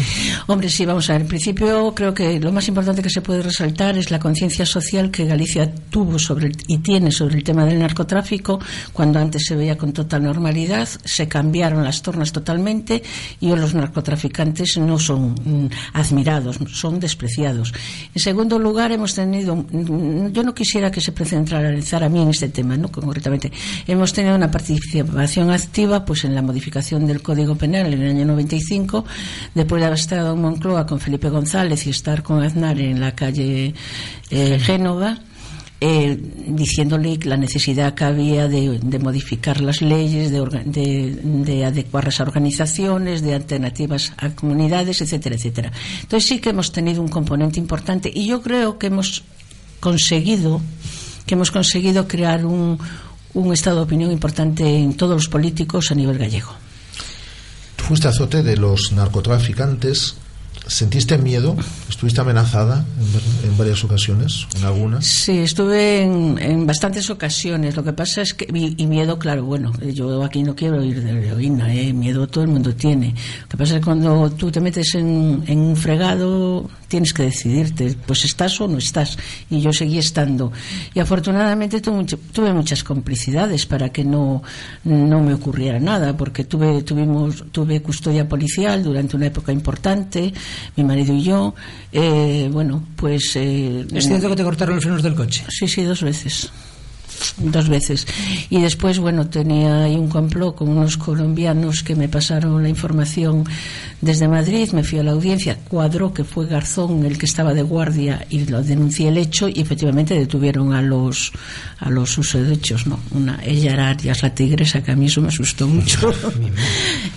Hombre, sí, vamos a ver. En principio, creo que lo más importante que se puede resaltar es la conciencia social que Galicia tuvo sobre y tiene sobre el tema del narcotráfico, cuando antes se veía con total normalidad, se cambiaron las tornas totalmente y hoy los narcotraficantes no son mm, admirados, son despreciados. En segundo lugar, hemos tenido, mm, yo no quisiera que se centralizara a mí en este tema, ¿no? concretamente, hemos tenido una participación activa pues en la modificación del Código Penal en el año 95, después de haber estado en Moncloa con Felipe González y estar con Aznar en la calle eh, Génova. eh, diciéndole la necesidad que había de, de modificar las leyes, de, de, de adecuar las organizaciones, de alternativas a comunidades, etcétera, etcétera. Entonces sí que hemos tenido un componente importante y yo creo que hemos conseguido que hemos conseguido crear un, un estado de opinión importante en todos los políticos a nivel gallego. Fuiste azote de los narcotraficantes. ¿Sentiste miedo? ¿Estuviste amenazada en, en varias ocasiones? ¿En algunas? Sí, estuve en, en bastantes ocasiones. Lo que pasa es que, y, y miedo, claro, bueno, yo aquí no quiero ir de heroína, ¿eh? miedo todo el mundo tiene. Lo que pasa es que cuando tú te metes en, en un fregado, tienes que decidirte, pues estás o no estás. Y yo seguí estando. Y afortunadamente tuve, tuve muchas complicidades para que no, no me ocurriera nada, porque tuve, tuvimos, tuve custodia policial durante una época importante, mi marido y yo. Eh, bueno, pues. eh, ¿Es cierto que te cortaron los frenos del coche? Sí, sí, dos veces. Dos veces. Y después, bueno, tenía ahí un complot con unos colombianos que me pasaron la información desde Madrid. Me fui a la audiencia. Cuadró que fue Garzón el que estaba de guardia y lo denuncié el hecho y efectivamente detuvieron a los a los susodichos, ¿no? Una, ella era Arias la tigresa, que a mí eso me asustó mucho.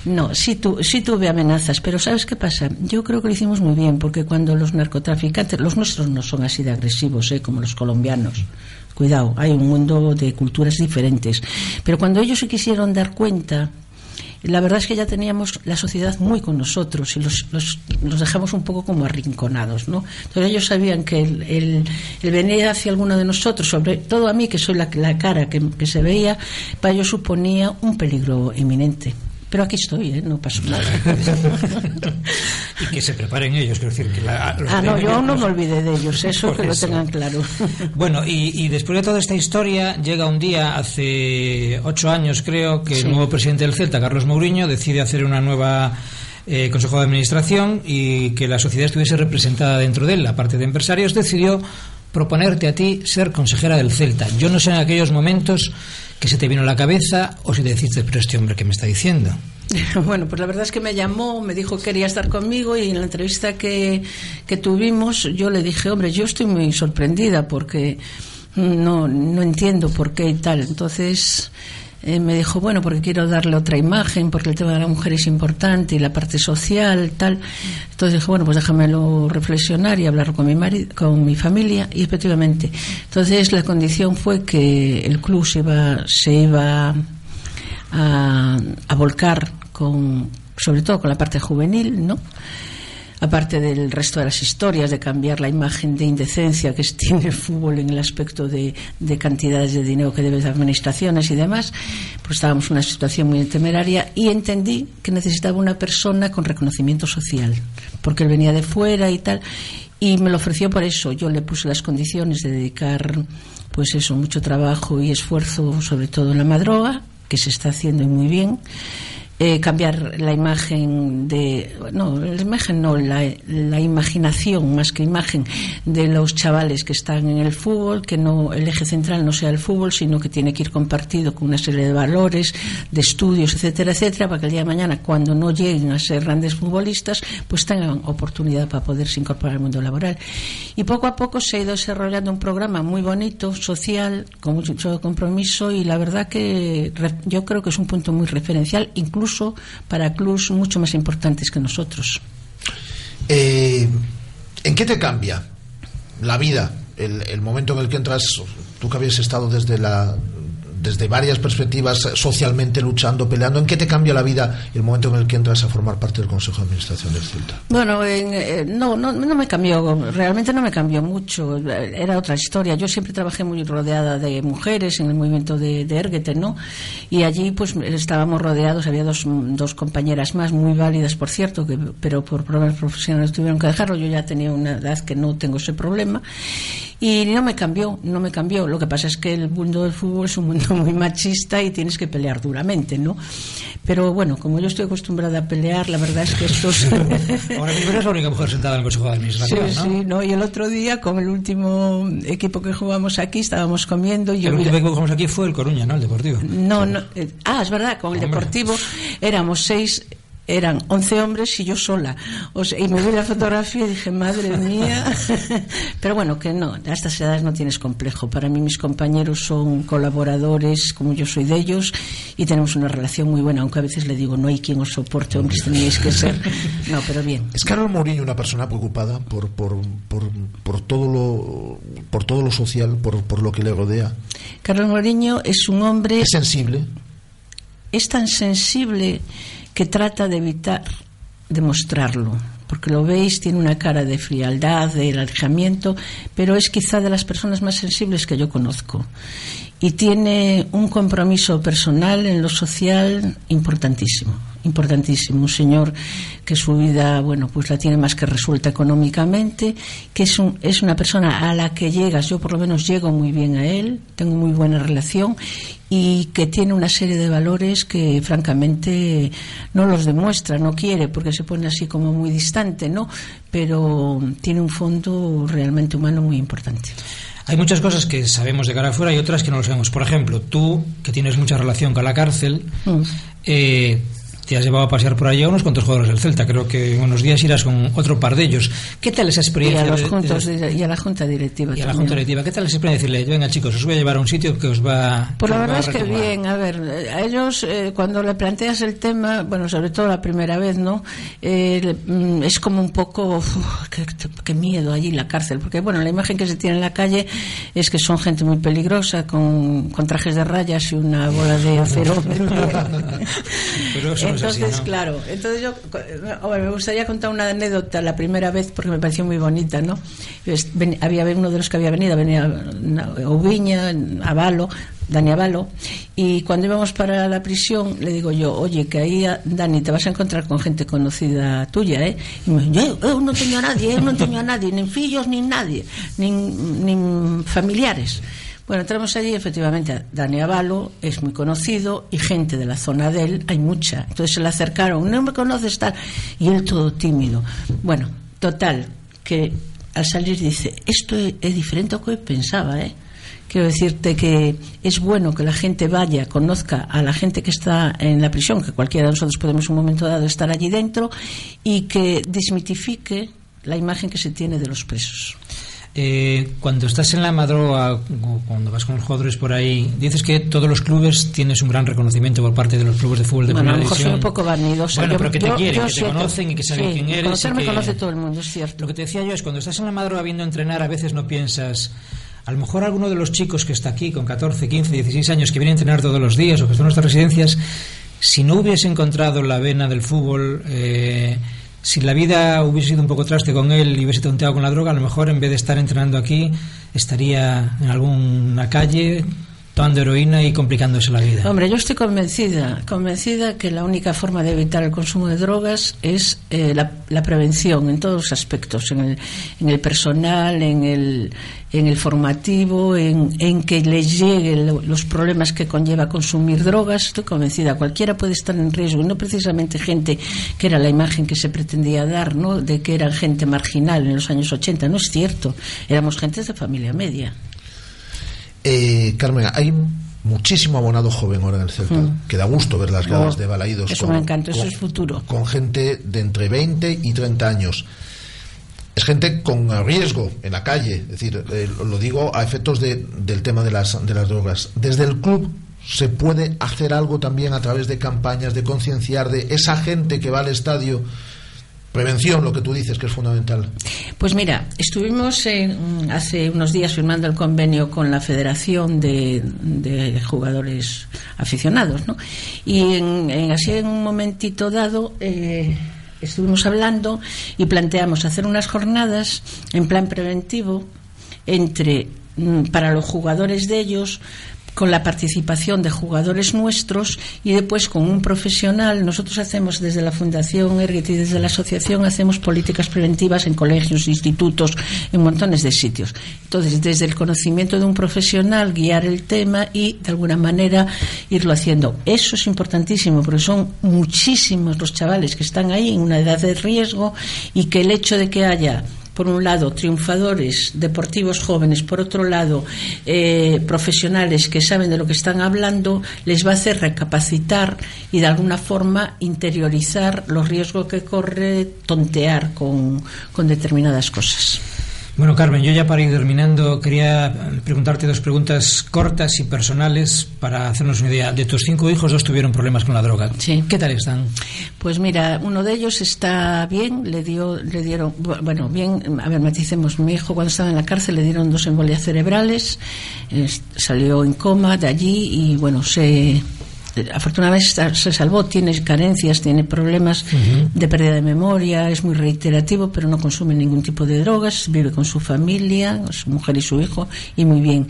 No, sí, tu- sí tuve amenazas, pero ¿sabes qué pasa? Yo creo que lo hicimos muy bien, porque cuando los narcotraficantes, los nuestros no son así de agresivos, ¿eh? como los colombianos. Cuidado, hay un mundo de culturas diferentes. Pero cuando ellos se quisieron dar cuenta, la verdad es que ya teníamos la sociedad muy con nosotros y los, los, dejamos un poco como arrinconados, ¿no? Entonces ellos sabían que el, el, el venir hacia alguno de nosotros, sobre todo a mí, que soy la, la cara que, que se veía, para ellos suponía un peligro inminente. Pero aquí estoy, ¿eh? no pasó nada. Y que se preparen ellos, quiero decir que la, los ah, no, yo aún no me olvidé de ellos, eso Por que lo tengan claro. Bueno, y, y después de toda esta historia, llega un día, hace ocho años creo, que Sí. el nuevo presidente del Celta, Carlos Mourinho, decide hacer una nueva eh, Consejo de Administración y que la sociedad estuviese representada dentro de él. La parte de empresarios decidió proponerte a ti ser consejera del Celta. Yo no sé en aquellos momentos que se te vino a la cabeza o si te deciste, pero este hombre que me está diciendo. Bueno, pues la verdad es que me llamó, me dijo que quería estar conmigo y en la entrevista que, que tuvimos yo le dije, hombre, yo estoy muy sorprendida porque no, no entiendo por qué y tal. Entonces eh, me dijo, bueno, porque quiero darle otra imagen, porque el tema de la mujer es importante y la parte social, tal. Entonces dije, bueno, pues déjamelo reflexionar y hablar con mi, marido, con mi familia. Y efectivamente, entonces la condición fue que el club se iba, se iba a, a volcar con, sobre todo con la parte juvenil, ¿no? Aparte del resto de las historias, de cambiar la imagen de indecencia que tiene el fútbol en el aspecto de, de cantidades de dinero que debe de administraciones y demás, pues estábamos en una situación muy temeraria y entendí que necesitaba una persona con reconocimiento social, porque él venía de fuera y tal, y me lo ofreció por eso. Yo le puse las condiciones de dedicar, pues eso, mucho trabajo y esfuerzo, sobre todo en la madroga, que se está haciendo muy bien eh, cambiar la imagen de no la imagen no la, la, imaginación más que imagen de los chavales que están en el fútbol que no el eje central no sea el fútbol sino que tiene que ir compartido con una serie de valores de estudios etcétera etcétera para que el día de mañana cuando no lleguen a ser grandes futbolistas pues tengan oportunidad para poderse incorporar al mundo laboral. Y poco a poco se ha ido desarrollando un programa muy bonito social con mucho compromiso y la verdad que yo creo que es un punto muy referencial incluso para clubs mucho más importantes que nosotros. Eh, ¿En qué te cambia la vida? El, momento en el que entras, tú que habías estado desde la desde varias perspectivas socialmente luchando, peleando, ¿en qué te cambia la vida el momento en el que entras a formar parte del Consejo de Administración del Celta? Bueno, en, eh, no, no, no me cambió, realmente no me cambió mucho, era otra historia. Yo siempre trabajé muy rodeada de mujeres en el movimiento de, de Erguete, ¿no? Y allí pues estábamos rodeados, había dos, dos compañeras más, muy válidas por cierto, que, pero por problemas profesionales tuvieron que dejarlo. Yo ya tenía una edad que no tengo ese problema y no me cambió, no me cambió. Lo que pasa es que el mundo del fútbol es un mundo muy machista y tienes que pelear duramente, ¿no? Pero bueno, como yo estoy acostumbrada a pelear, la verdad es que esto es... Ahora mismo eres la única mujer sentada en el Consejo de Administración, sí, ¿no? Sí, ¿no? Y el otro día, con el último equipo que jugamos aquí, estábamos comiendo y yo... El último equipo que jugamos aquí fue el Coruña, ¿no? El Deportivo. No, no... Eh, ah, es verdad, con el Hombre. Deportivo éramos seis eran 11 hombres y yo sola. O sea, y me vi la fotografía y dije, madre mía. Pero bueno, que no, a estas edades no tienes complejo. Para mí mis compañeros son colaboradores, como yo soy de ellos, y tenemos una relación muy buena, aunque a veces le digo, no hay quien os soporte, hombres teníais que ser. No, pero bien. ¿Es Carlos Mourinho una persona preocupada por, por, por, por, todo, lo, por todo lo social, por, por lo que le rodea? Carlos Mourinho es un hombre... ¿Es sensible? Es tan sensible que trata de evitar demostrarlo, porque lo veis, tiene una cara de frialdad, de alejamiento, pero es quizá de las personas más sensibles que yo conozco. Y tiene un compromiso personal en lo social importantísimo, importantísimo. Un señor que su vida, bueno, pues la tiene más que resuelta económicamente, que es, un, es una persona a la que llegas, yo por lo menos llego muy bien a él, tengo muy buena relación y que tiene una serie de valores que francamente no los demuestra, no quiere, porque se pone así como muy distante, ¿no? Pero tiene un fondo realmente humano muy importante. Hay muchas cosas que sabemos de cara afuera y otras que no lo sabemos. Por ejemplo, tú, que tienes mucha relación con la cárcel, mm. eh, te has llevado a pasear por allí a unos cuantos jugadores del Celta. Creo que unos días irás con otro par de ellos. ¿Qué tal esa experiencia? Y a, los juntos, de, y a la Junta Directiva. Y a la Junta Directiva. ¿Qué tal esa experiencia? Decirle, venga chicos, os voy a llevar a un sitio que os va Pues la verdad es que bien. A ver, a ellos eh, cuando le planteas el tema, bueno, sobre todo la primera vez, ¿no? Eh, es como un poco, uf, qué, qué, miedo allí la cárcel. Porque, bueno, la imagen que se tiene en la calle es que son gente muy peligrosa, con, con trajes de rayas y una bola de acero. Pero eso Entonces, claro, entonces yo me gustaría contar una anécdota la primera vez porque me pareció muy bonita, ¿no? Ven, había uno de los que había venido, venía Ubiña, Avalo, Dani Avalo, y cuando íbamos para la prisión le digo yo, oye, que ahí, Dani, te vas a encontrar con gente conocida tuya, ¿eh? Y me dice, yo, yo no tengo a nadie, yo no tengo a nadie, ni fillos, ni nadie, ni, ni familiares. Bueno, entramos allí, efectivamente, Dani Avalo es muy conocido y gente de la zona de él hay mucha. Entonces se le acercaron, no me conoces tal, y él todo tímido. Bueno, total, que al salir dice, esto es, es diferente a lo que pensaba, ¿eh? Quiero decirte que es bueno que la gente vaya, conozca a la gente que está en la prisión, que cualquiera de nosotros podemos en un momento dado estar allí dentro, y que desmitifique la imagen que se tiene de los presos. Eh, cuando estás en la madroa, o cuando vas con los jugadores por ahí, dices que todos los clubes tienes un gran reconocimiento por parte de los clubes de fútbol de Bueno, a primera lo mejor soy división. un poco vanidosa. Bueno, Yo- pero que te yo- quieren, yo que te conocen y que saben sí, quién eres. conocerme que- conoce todo el mundo, es cierto. Lo que te decía yo es cuando estás en la madroa viendo entrenar, a veces no piensas. A lo mejor alguno de los chicos que está aquí con 14, 15, 16 años que viene a entrenar todos los días o que está en nuestras residencias, si no hubiese encontrado la vena del fútbol, eh, si la vida hubiese sido un poco traste con él y hubiese tonteado con la droga, a lo mejor en vez de estar entrenando aquí, estaría en alguna calle tomando heroína y complicándose la vida. Hombre, yo estoy convencida, convencida que la única forma de evitar el consumo de drogas es eh, la, la prevención en todos los aspectos, en el, en el personal, en el, formativo, en, que les lleguen lo- los problemas que conlleva consumir drogas. Estoy convencida, cualquiera puede estar en riesgo, y no precisamente gente que era la imagen que se pretendía dar, ¿no? de que eran gente marginal en los años 80. No es cierto, éramos gentes de familia media. Eh, Carmen, hay muchísimo abonado joven ahora en el Celta, Mm. que da gusto ver las gradas Oh, de Balaídos Eso me encanta, eso es futuro. con gente de entre 20 y 30 años. Es gente con riesgo en la calle, es decir, eh, lo digo a efectos de- del tema de las, de las drogas. Desde el club se puede hacer algo también a través de campañas, de concienciar de esa gente que va al estadio. Prevención, lo que tú dices, que es fundamental. Pues mira, estuvimos hace unos días firmando el convenio con la Federación de, de Jugadores Aficionados, ¿no? Y en- así en un momentito dado eh, estuvimos hablando y planteamos hacer unas jornadas en plan preventivo entre mm, para los jugadores de ellos con la participación de jugadores nuestros y después con un profesional. Nosotros hacemos desde la Fundación Erguet y desde la asociación hacemos políticas preventivas en colegios, institutos, en montones de sitios. Entonces, desde el conocimiento de un profesional, guiar el tema y de alguna manera irlo haciendo. Eso es importantísimo porque son muchísimos los chavales que están ahí en una edad de riesgo y que el hecho de que haya por un lado, triunfadores deportivos jóvenes, por otro lado, eh, profesionales que saben de lo que están hablando, les va a hacer recapacitar y de alguna forma interiorizar los riesgos que corre tontear con, con determinadas cosas. Bueno, Carmen, yo ya para ir terminando quería preguntarte dos preguntas cortas y personales para hacernos una idea. De tus cinco hijos, dos tuvieron problemas con la droga. Sí. ¿Qué tal están? Pues mira, uno de ellos está bien, le dio, le dieron, bu- bueno, bien, a ver, maticemos, mi hijo cuando estaba en la cárcel le dieron dos embolias cerebrales, es- salió en coma de allí y bueno, se afortunadamente se salvó, tiene carencias, tiene problemas de pérdida de memoria, es muy reiterativo, pero no consume ningún tipo de drogas, vive con su familia, su mujer y su hijo, y muy bien.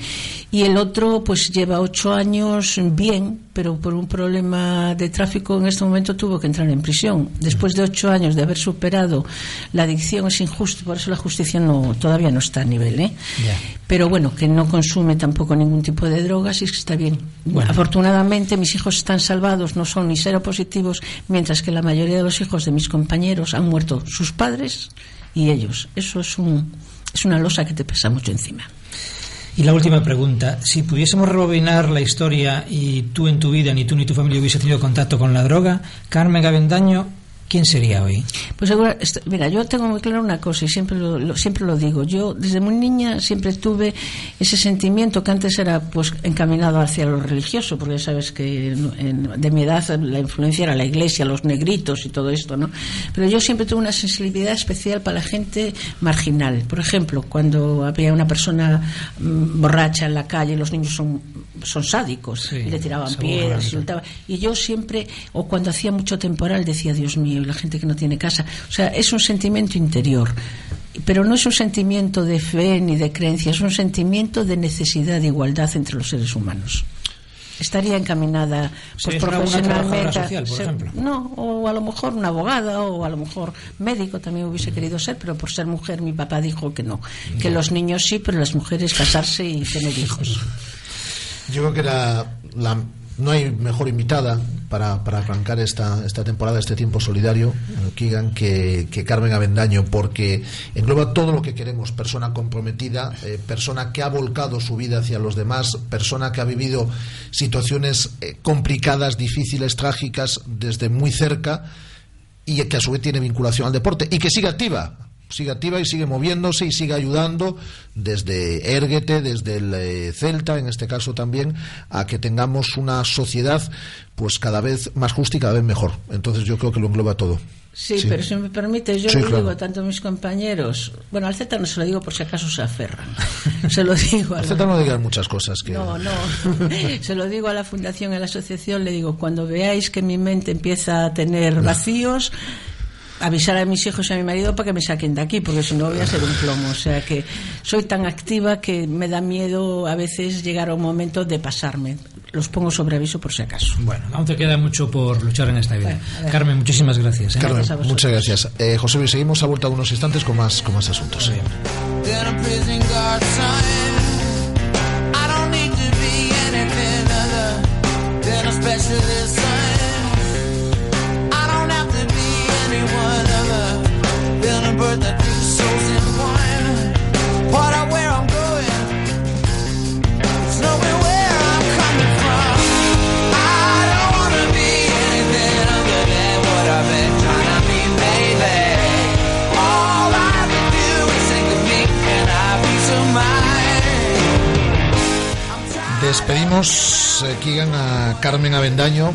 Y el otro, pues lleva ocho años bien, pero por un problema de tráfico en este momento tuvo que entrar en prisión. Después de ocho años de haber superado la adicción es injusto, por eso la justicia no, todavía no está a nivel, ¿eh? Pero bueno, que no consume tampoco ningún tipo de drogas y que está bien. Bueno. Afortunadamente mis hijos están salvados, no son ni seropositivos, mientras que la mayoría de los hijos de mis compañeros han muerto sus padres y ellos. Eso es, un, es una losa que te pesa mucho encima. Y la última pregunta. Si pudiésemos rebobinar la historia y tú en tu vida, ni tú ni tu familia hubiese tenido contacto con la droga, Carmen Gavendaño, ¿quién sería hoy? Pues est- mira, yo tengo muy claro una cosa y siempre lo, siempre lo digo. Yo desde muy niña siempre tuve ese sentimiento que antes era pues encaminado hacia lo religioso, porque ya sabes que en- de mi edad la influencia era la iglesia, los negritos y todo esto, ¿no? Pero yo siempre tuve una sensibilidad especial para la gente marginal. Por ejemplo, cuando había una persona mm, borracha en la calle, los niños son, son sádicos y le tiraban piedras, insultaban. Y yo siempre, o cuando hacía mucho temporal, decía, Dios mío, y la gente que no tiene casa. O sea, es un sentimiento interior. Pero no es un sentimiento de fe ni de creencia, es un sentimiento de necesidad de igualdad entre los seres humanos. Estaría encaminada pues, profesionalmente. social, por se- ejemplo. No, o a lo mejor una abogada, o a lo mejor médico también hubiese querido ser, pero por ser mujer mi papá dijo que no. Que los niños sí, pero las mujeres casarse y tener hijos. Yo creo que la, no hay mejor invitada para, para arrancar esta, esta temporada, este tiempo solidario, eh, Keegan, que, que Carmen Avendaño, porque engloba todo lo que queremos, persona comprometida, eh, persona que ha volcado su vida hacia los demás, persona que ha vivido situaciones eh, complicadas, difíciles, trágicas desde muy cerca y que a su vez tiene vinculación al deporte y que sigue activa. Sigue activa y sigue moviéndose y sigue ayudando desde Erguete, desde el eh, Celta, en este caso también, a que tengamos una sociedad pues cada vez más justa y cada vez mejor. Entonces yo creo que lo engloba todo. Sí, pero si me permite, yo le digo tanto a mis compañeros, bueno, al Z no se lo digo por si acaso se aferran, se lo digo Al Z no digan muchas cosas. Que... No, no, se lo digo a la fundación, a la asociación, le digo, cuando veáis que mi mente empieza a tener vacíos, avisar a mis hijos y a mi marido para que me saquen de aquí, porque si no voy a ser un plomo. O sea que soy tan activa que me da miedo a veces llegar a un momento de pasarme. Los pongo sobre aviso por si acaso. Bueno, aún te queda mucho por luchar en esta vida. Carmen, muchísimas gracias. ¿eh? Carmen, muchas gracias. Eh, José Luis, seguimos a vuelta unos instantes con más, con más asuntos. Despedimos, eh, a Carmen Avendaño.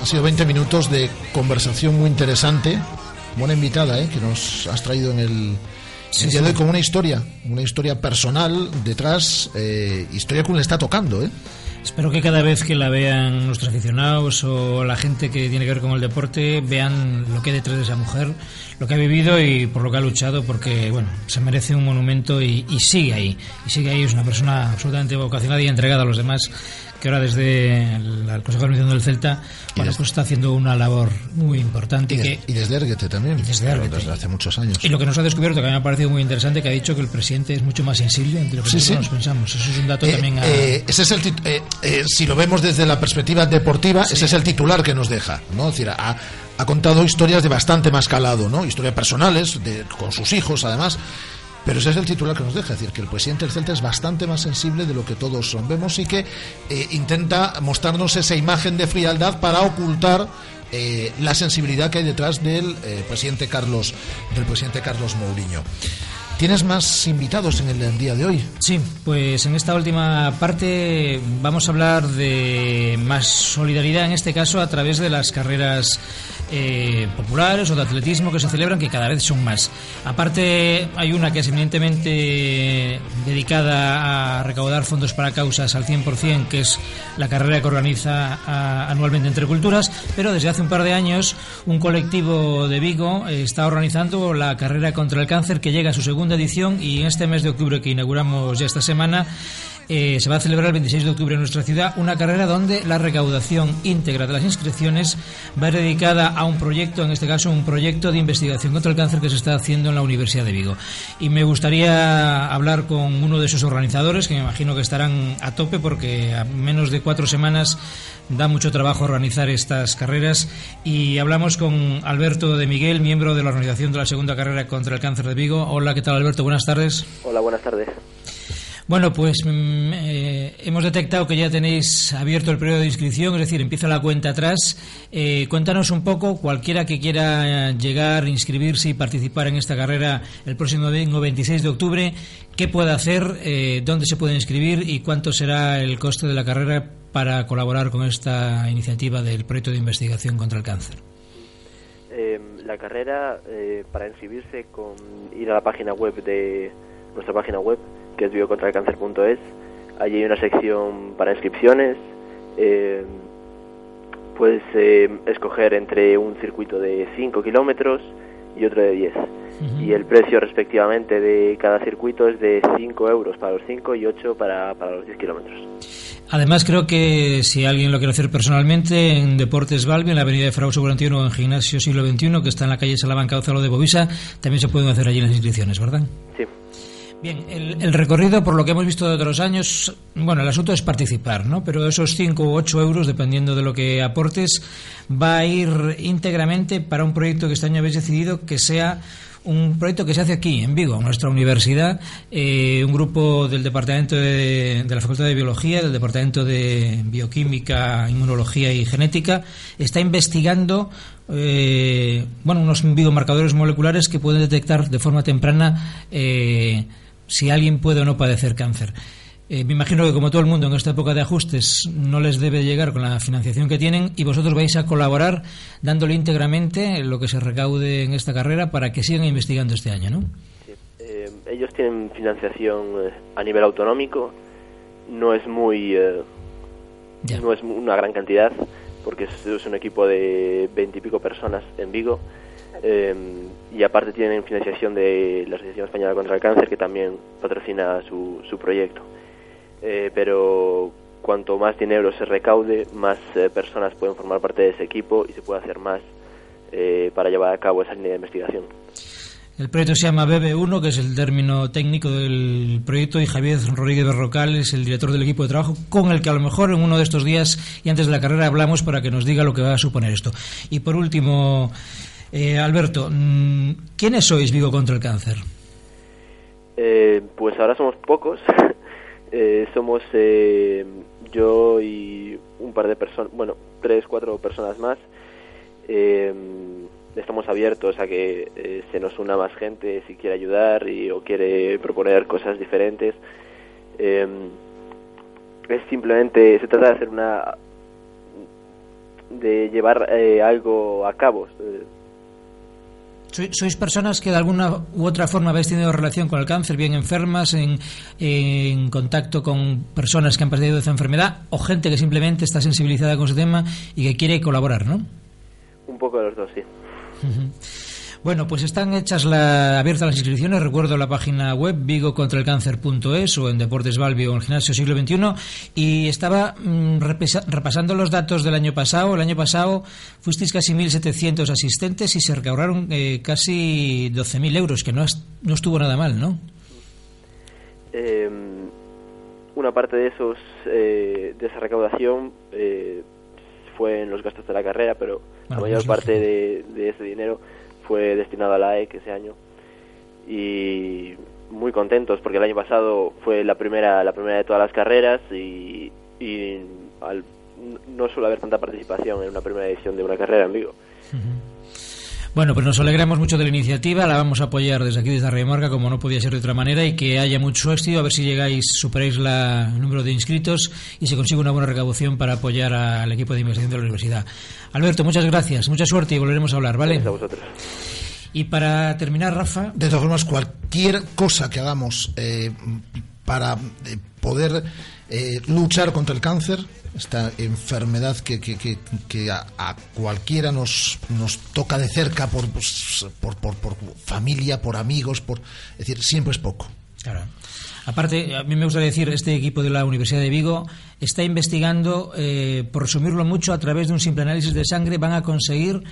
Ha sido 20 minutos de conversación muy interesante. Buena invitada, ¿eh? Que nos has traído en el, Sí, de hoy con una historia, una historia personal detrás, eh, historia que le está tocando, ¿eh? Espero que cada vez que la vean nuestros aficionados o la gente que tiene que ver con el deporte vean lo que hay detrás de esa mujer, lo que ha vivido y por lo que ha luchado, porque bueno, se merece un monumento y, y sigue ahí. Y sigue ahí, es una persona absolutamente vocacionada y entregada a los demás que ahora desde el, Consejo de Administración del Celta bueno, pues está haciendo una labor muy importante. Y, que, y desde Erguete también, desde, desde, hace muchos años. Y lo que nos ha descubierto, que a mí me ha parecido muy interesante, que ha dicho que el presidente es mucho más sensible de lo que nosotros nos pensamos. Eso es un dato eh, también a... eh, ese es el eh, eh, Si lo vemos desde la perspectiva deportiva, ese es el titular que nos deja. ¿no? Es decir, ha, ha contado historias de bastante más calado, ¿no? historias personales, de, con sus hijos además pero ese es el titular que nos deja, es decir, que el presidente del Celta es bastante más sensible de lo que todos son. Vemos y que eh, intenta mostrarnos esa imagen de frialdad para ocultar eh, la sensibilidad que hay detrás del eh, presidente Carlos del presidente Carlos Mourinho. ¿Tienes más invitados en el día de hoy? Sí, pues en esta última parte vamos a hablar de más solidaridad, en este caso a través de las carreras eh, populares o de atletismo que se celebran, que cada vez son más. Aparte, hay una que es eminentemente dedicada a recaudar fondos para causas al 100%, que es la carrera que organiza anualmente Entre Culturas, pero desde hace un par de años un colectivo de Vigo eh, está organizando la carrera contra el cáncer que llega a su segunda edición e este mes de outubro que inauguramos esta semana eh, se va a celebrar el 26 de octubre en nuestra ciudad una carrera donde la recaudación íntegra de las inscripciones va a dedicada a un proyecto, en este caso un proyecto de investigación contra el cáncer que se está haciendo en la Universidad de Vigo. Y me gustaría hablar con uno de esos organizadores, que me imagino que estarán a tope porque a menos de cuatro semanas da mucho trabajo organizar estas carreras y hablamos con Alberto de Miguel, miembro de la organización de la segunda carrera contra el cáncer de Vigo. Hola, ¿qué tal Alberto? Buenas tardes. Hola, buenas tardes. Bueno, pues mm, eh, hemos detectado que ya tenéis abierto el periodo de inscripción, es decir, empieza la cuenta atrás. Eh, cuéntanos un poco, cualquiera que quiera llegar, inscribirse y participar en esta carrera el próximo domingo 26 de octubre, ¿qué puede hacer, eh, dónde se puede inscribir y cuánto será el coste de la carrera para colaborar con esta iniciativa del proyecto de investigación contra el cáncer? la carrera, para inscribirse, con ir a la página web de nuestra página web que es biocontralcáncer.es. Allí hay una sección para inscripciones. Eh, puedes eh, escoger entre un circuito de 5 kilómetros y otro de 10. Y el precio respectivamente de cada circuito es de 5 euros para los 5 y 8 para, para los 10 kilómetros. Además, creo que si alguien lo quiere hacer personalmente, en Deportes Valve, en la avenida de Frau Seguro o en Gimnasio Siglo XXI, que está en la calle Salamanca Ozalo de Bovisa, también se pueden hacer allí las inscripciones, ¿verdad? Sí. Bien, el, recorrido, por lo que hemos visto de otros años, bueno, el asunto es participar, ¿no? Pero esos 5 u 8 euros, dependiendo de lo que aportes, va a ir íntegramente para un proyecto que este año habéis decidido que sea un proyecto que se hace aquí, en Vigo, en nuestra universidad. Eh, un grupo del Departamento de, de, la Facultad de Biología, del Departamento de Bioquímica, Inmunología y Genética, está investigando eh, bueno, unos biomarcadores moleculares que pueden detectar de forma temprana eh, si alguien puede o no padecer cáncer. Eh, me imagino que como todo el mundo en esta época de ajustes no les debe llegar con la financiación que tienen y vosotros vais a colaborar dándole íntegramente lo que se recaude en esta carrera para que sigan investigando este año, ¿no? Sí. Eh, ellos tienen financiación eh, a nivel autonómico, no es muy no es una gran cantidad porque es, es un equipo de veintipico personas en Vigo y aparte tienen financiación de la Asociación Española contra el Cáncer que también patrocina su, su proyecto. Eh, pero cuanto más dinero se recaude, más eh, personas pueden formar parte de ese equipo y se puede hacer más eh, para llevar a cabo esa línea de investigación. El proyecto se llama BB1, que es el término técnico del proyecto, y Javier Rodríguez Berrocal es el director del equipo de trabajo, con el que a lo mejor en uno de estos días y antes de la carrera hablamos para que nos diga lo que va a suponer esto. Y por último, Alberto, mm, ¿quiénes sois Vigo contra el Cáncer? pues ahora somos pocos. Eh, somos eh, yo y un par de personas, bueno, tres, cuatro personas más. Eh, estamos abiertos a que se nos una más gente si quiere ayudar y, o quiere proponer cosas diferentes. es simplemente, se trata de hacer una. de llevar algo a cabo. ¿Sois personas que de alguna u otra forma habéis tenido relación con el cáncer, bien enfermas, en, en contacto con personas que han padecido esa enfermedad, o gente que simplemente está sensibilizada con ese tema y que quiere colaborar, ¿no? Un poco de los dos, sí. Bueno, pues están hechas la, abiertas las inscripciones. Recuerdo la página web vigocontralcáncer.es o en Deportes Balbio o en el Gimnasio Siglo XXI. Y estaba mm, repasando los datos del año pasado. El año pasado fuisteis casi 1.700 asistentes y se recaudaron eh, casi 12.000 euros, que no, no estuvo nada mal, ¿no? Em, una parte de esos eh, de esa recaudación eh, fue en los gastos de la carrera, pero la mayor pues parte de, de ese dinero fue destinado a la AEC ese año y muy contentos porque el año pasado fue la primera la primera de todas las carreras y, no suele haber tanta participación en una primera edición de una carrera en vivo. Bueno, pues nos alegramos mucho de la iniciativa, la vamos a apoyar desde aquí, desde Radio Marca, como no podía ser de otra manera, y que haya mucho éxito, a ver si llegáis, superáis la, el número de inscritos y se consigue una buena recaudación para apoyar al equipo de investigación de la universidad. Alberto, muchas gracias, mucha suerte y volveremos a hablar, ¿vale? Gracias a vosotros. Y para terminar, Rafa. De todas formas, cualquier cosa que hagamos eh, para eh, poder eh, luchar contra el cáncer, esta enfermedad que, que, que, a, cualquiera nos, nos toca de cerca pues, por, por, por, por, familia, por amigos, por es decir, siempre es poco. Claro. Aparte, a mí me gustaría decir, este equipo de la Universidad de Vigo está investigando, eh, por resumirlo mucho, a través de un simple análisis de sangre van a conseguir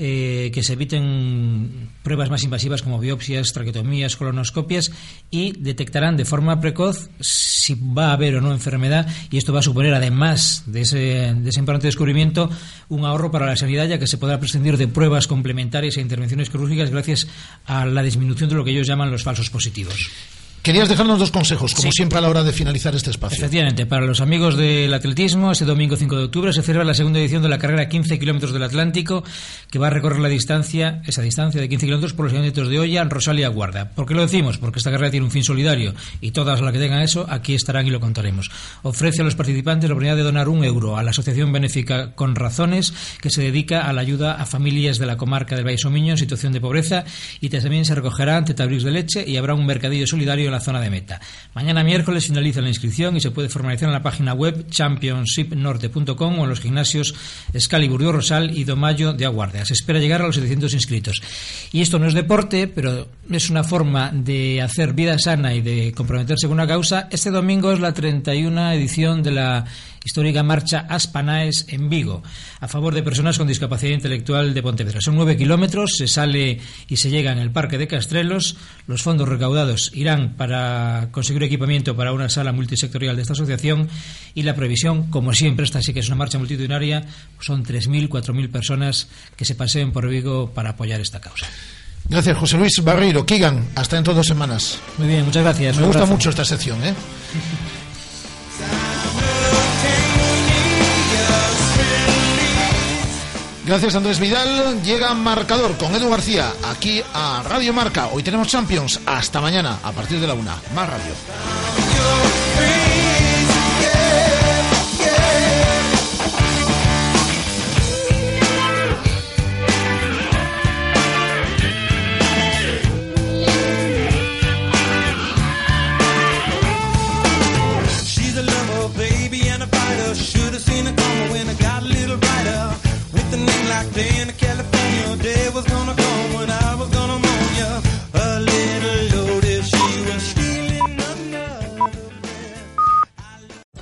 eh, que se eviten pruebas más invasivas como biopsias, traquetomías, colonoscopias y detectarán de forma precoz si va a haber o no enfermedad y esto va a suponer, además de ese, de ese importante descubrimiento, un ahorro para la sanidad ya que se podrá prescindir de pruebas complementarias e intervenciones quirúrgicas gracias a la disminución de lo que ellos llaman los falsos positivos. Querías dejarnos dos consejos, como siempre a la hora de finalizar este espacio. Efectivamente, para los amigos del atletismo, este domingo 5 de octubre se celebra la segunda edición de la carrera 15 kilómetros del Atlántico, que va a recorrer la distancia, esa distancia de 15 kilómetros por los kilómetros de Olla, Rosalia Guarda. ¿Por qué lo decimos? Porque esta carrera tiene un fin solidario y todas las que tengan eso aquí estarán y lo contaremos. Ofrece a los participantes la oportunidad de donar un euro a la Asociación Benéfica Con Razones, que se dedica a la ayuda a familias de la comarca del Valle Somiño en situación de pobreza y también se recogerá ante tablillos de leche y habrá un mercadillo solidario en la zona de meta. Mañana miércoles finaliza la inscripción y se puede formalizar en la página web championshipnorte.com o en los gimnasios Excalibur de Rosal y Domayo de Aguardia. Se espera llegar a los 700 inscritos. Y esto no es deporte, pero es una forma de hacer vida sana y de comprometerse con una causa. Este domingo es la 31 edición de la histórica marcha Aspanaes en Vigo, a favor de personas con discapacidad intelectual de Pontevedra. Son nueve kilómetros, se sale y se llega en el Parque de Castrelos. Los fondos recaudados irán para conseguir equipamiento para una sala multisectorial de esta asociación y la previsión, como siempre, esta sí que es una marcha multitudinaria, son 3.000, 4.000 personas que se paseen por Vigo para apoyar esta causa. Gracias, José Luis Barreiro. Kigan, hasta dentro de dos semanas. Muy bien, muchas gracias. Me gusta mucho esta sección, ¿eh? Gracias Andrés Vidal. Llega marcador con Edu García aquí a Radio Marca. Hoy tenemos Champions. Hasta mañana a partir de la una. Más radio.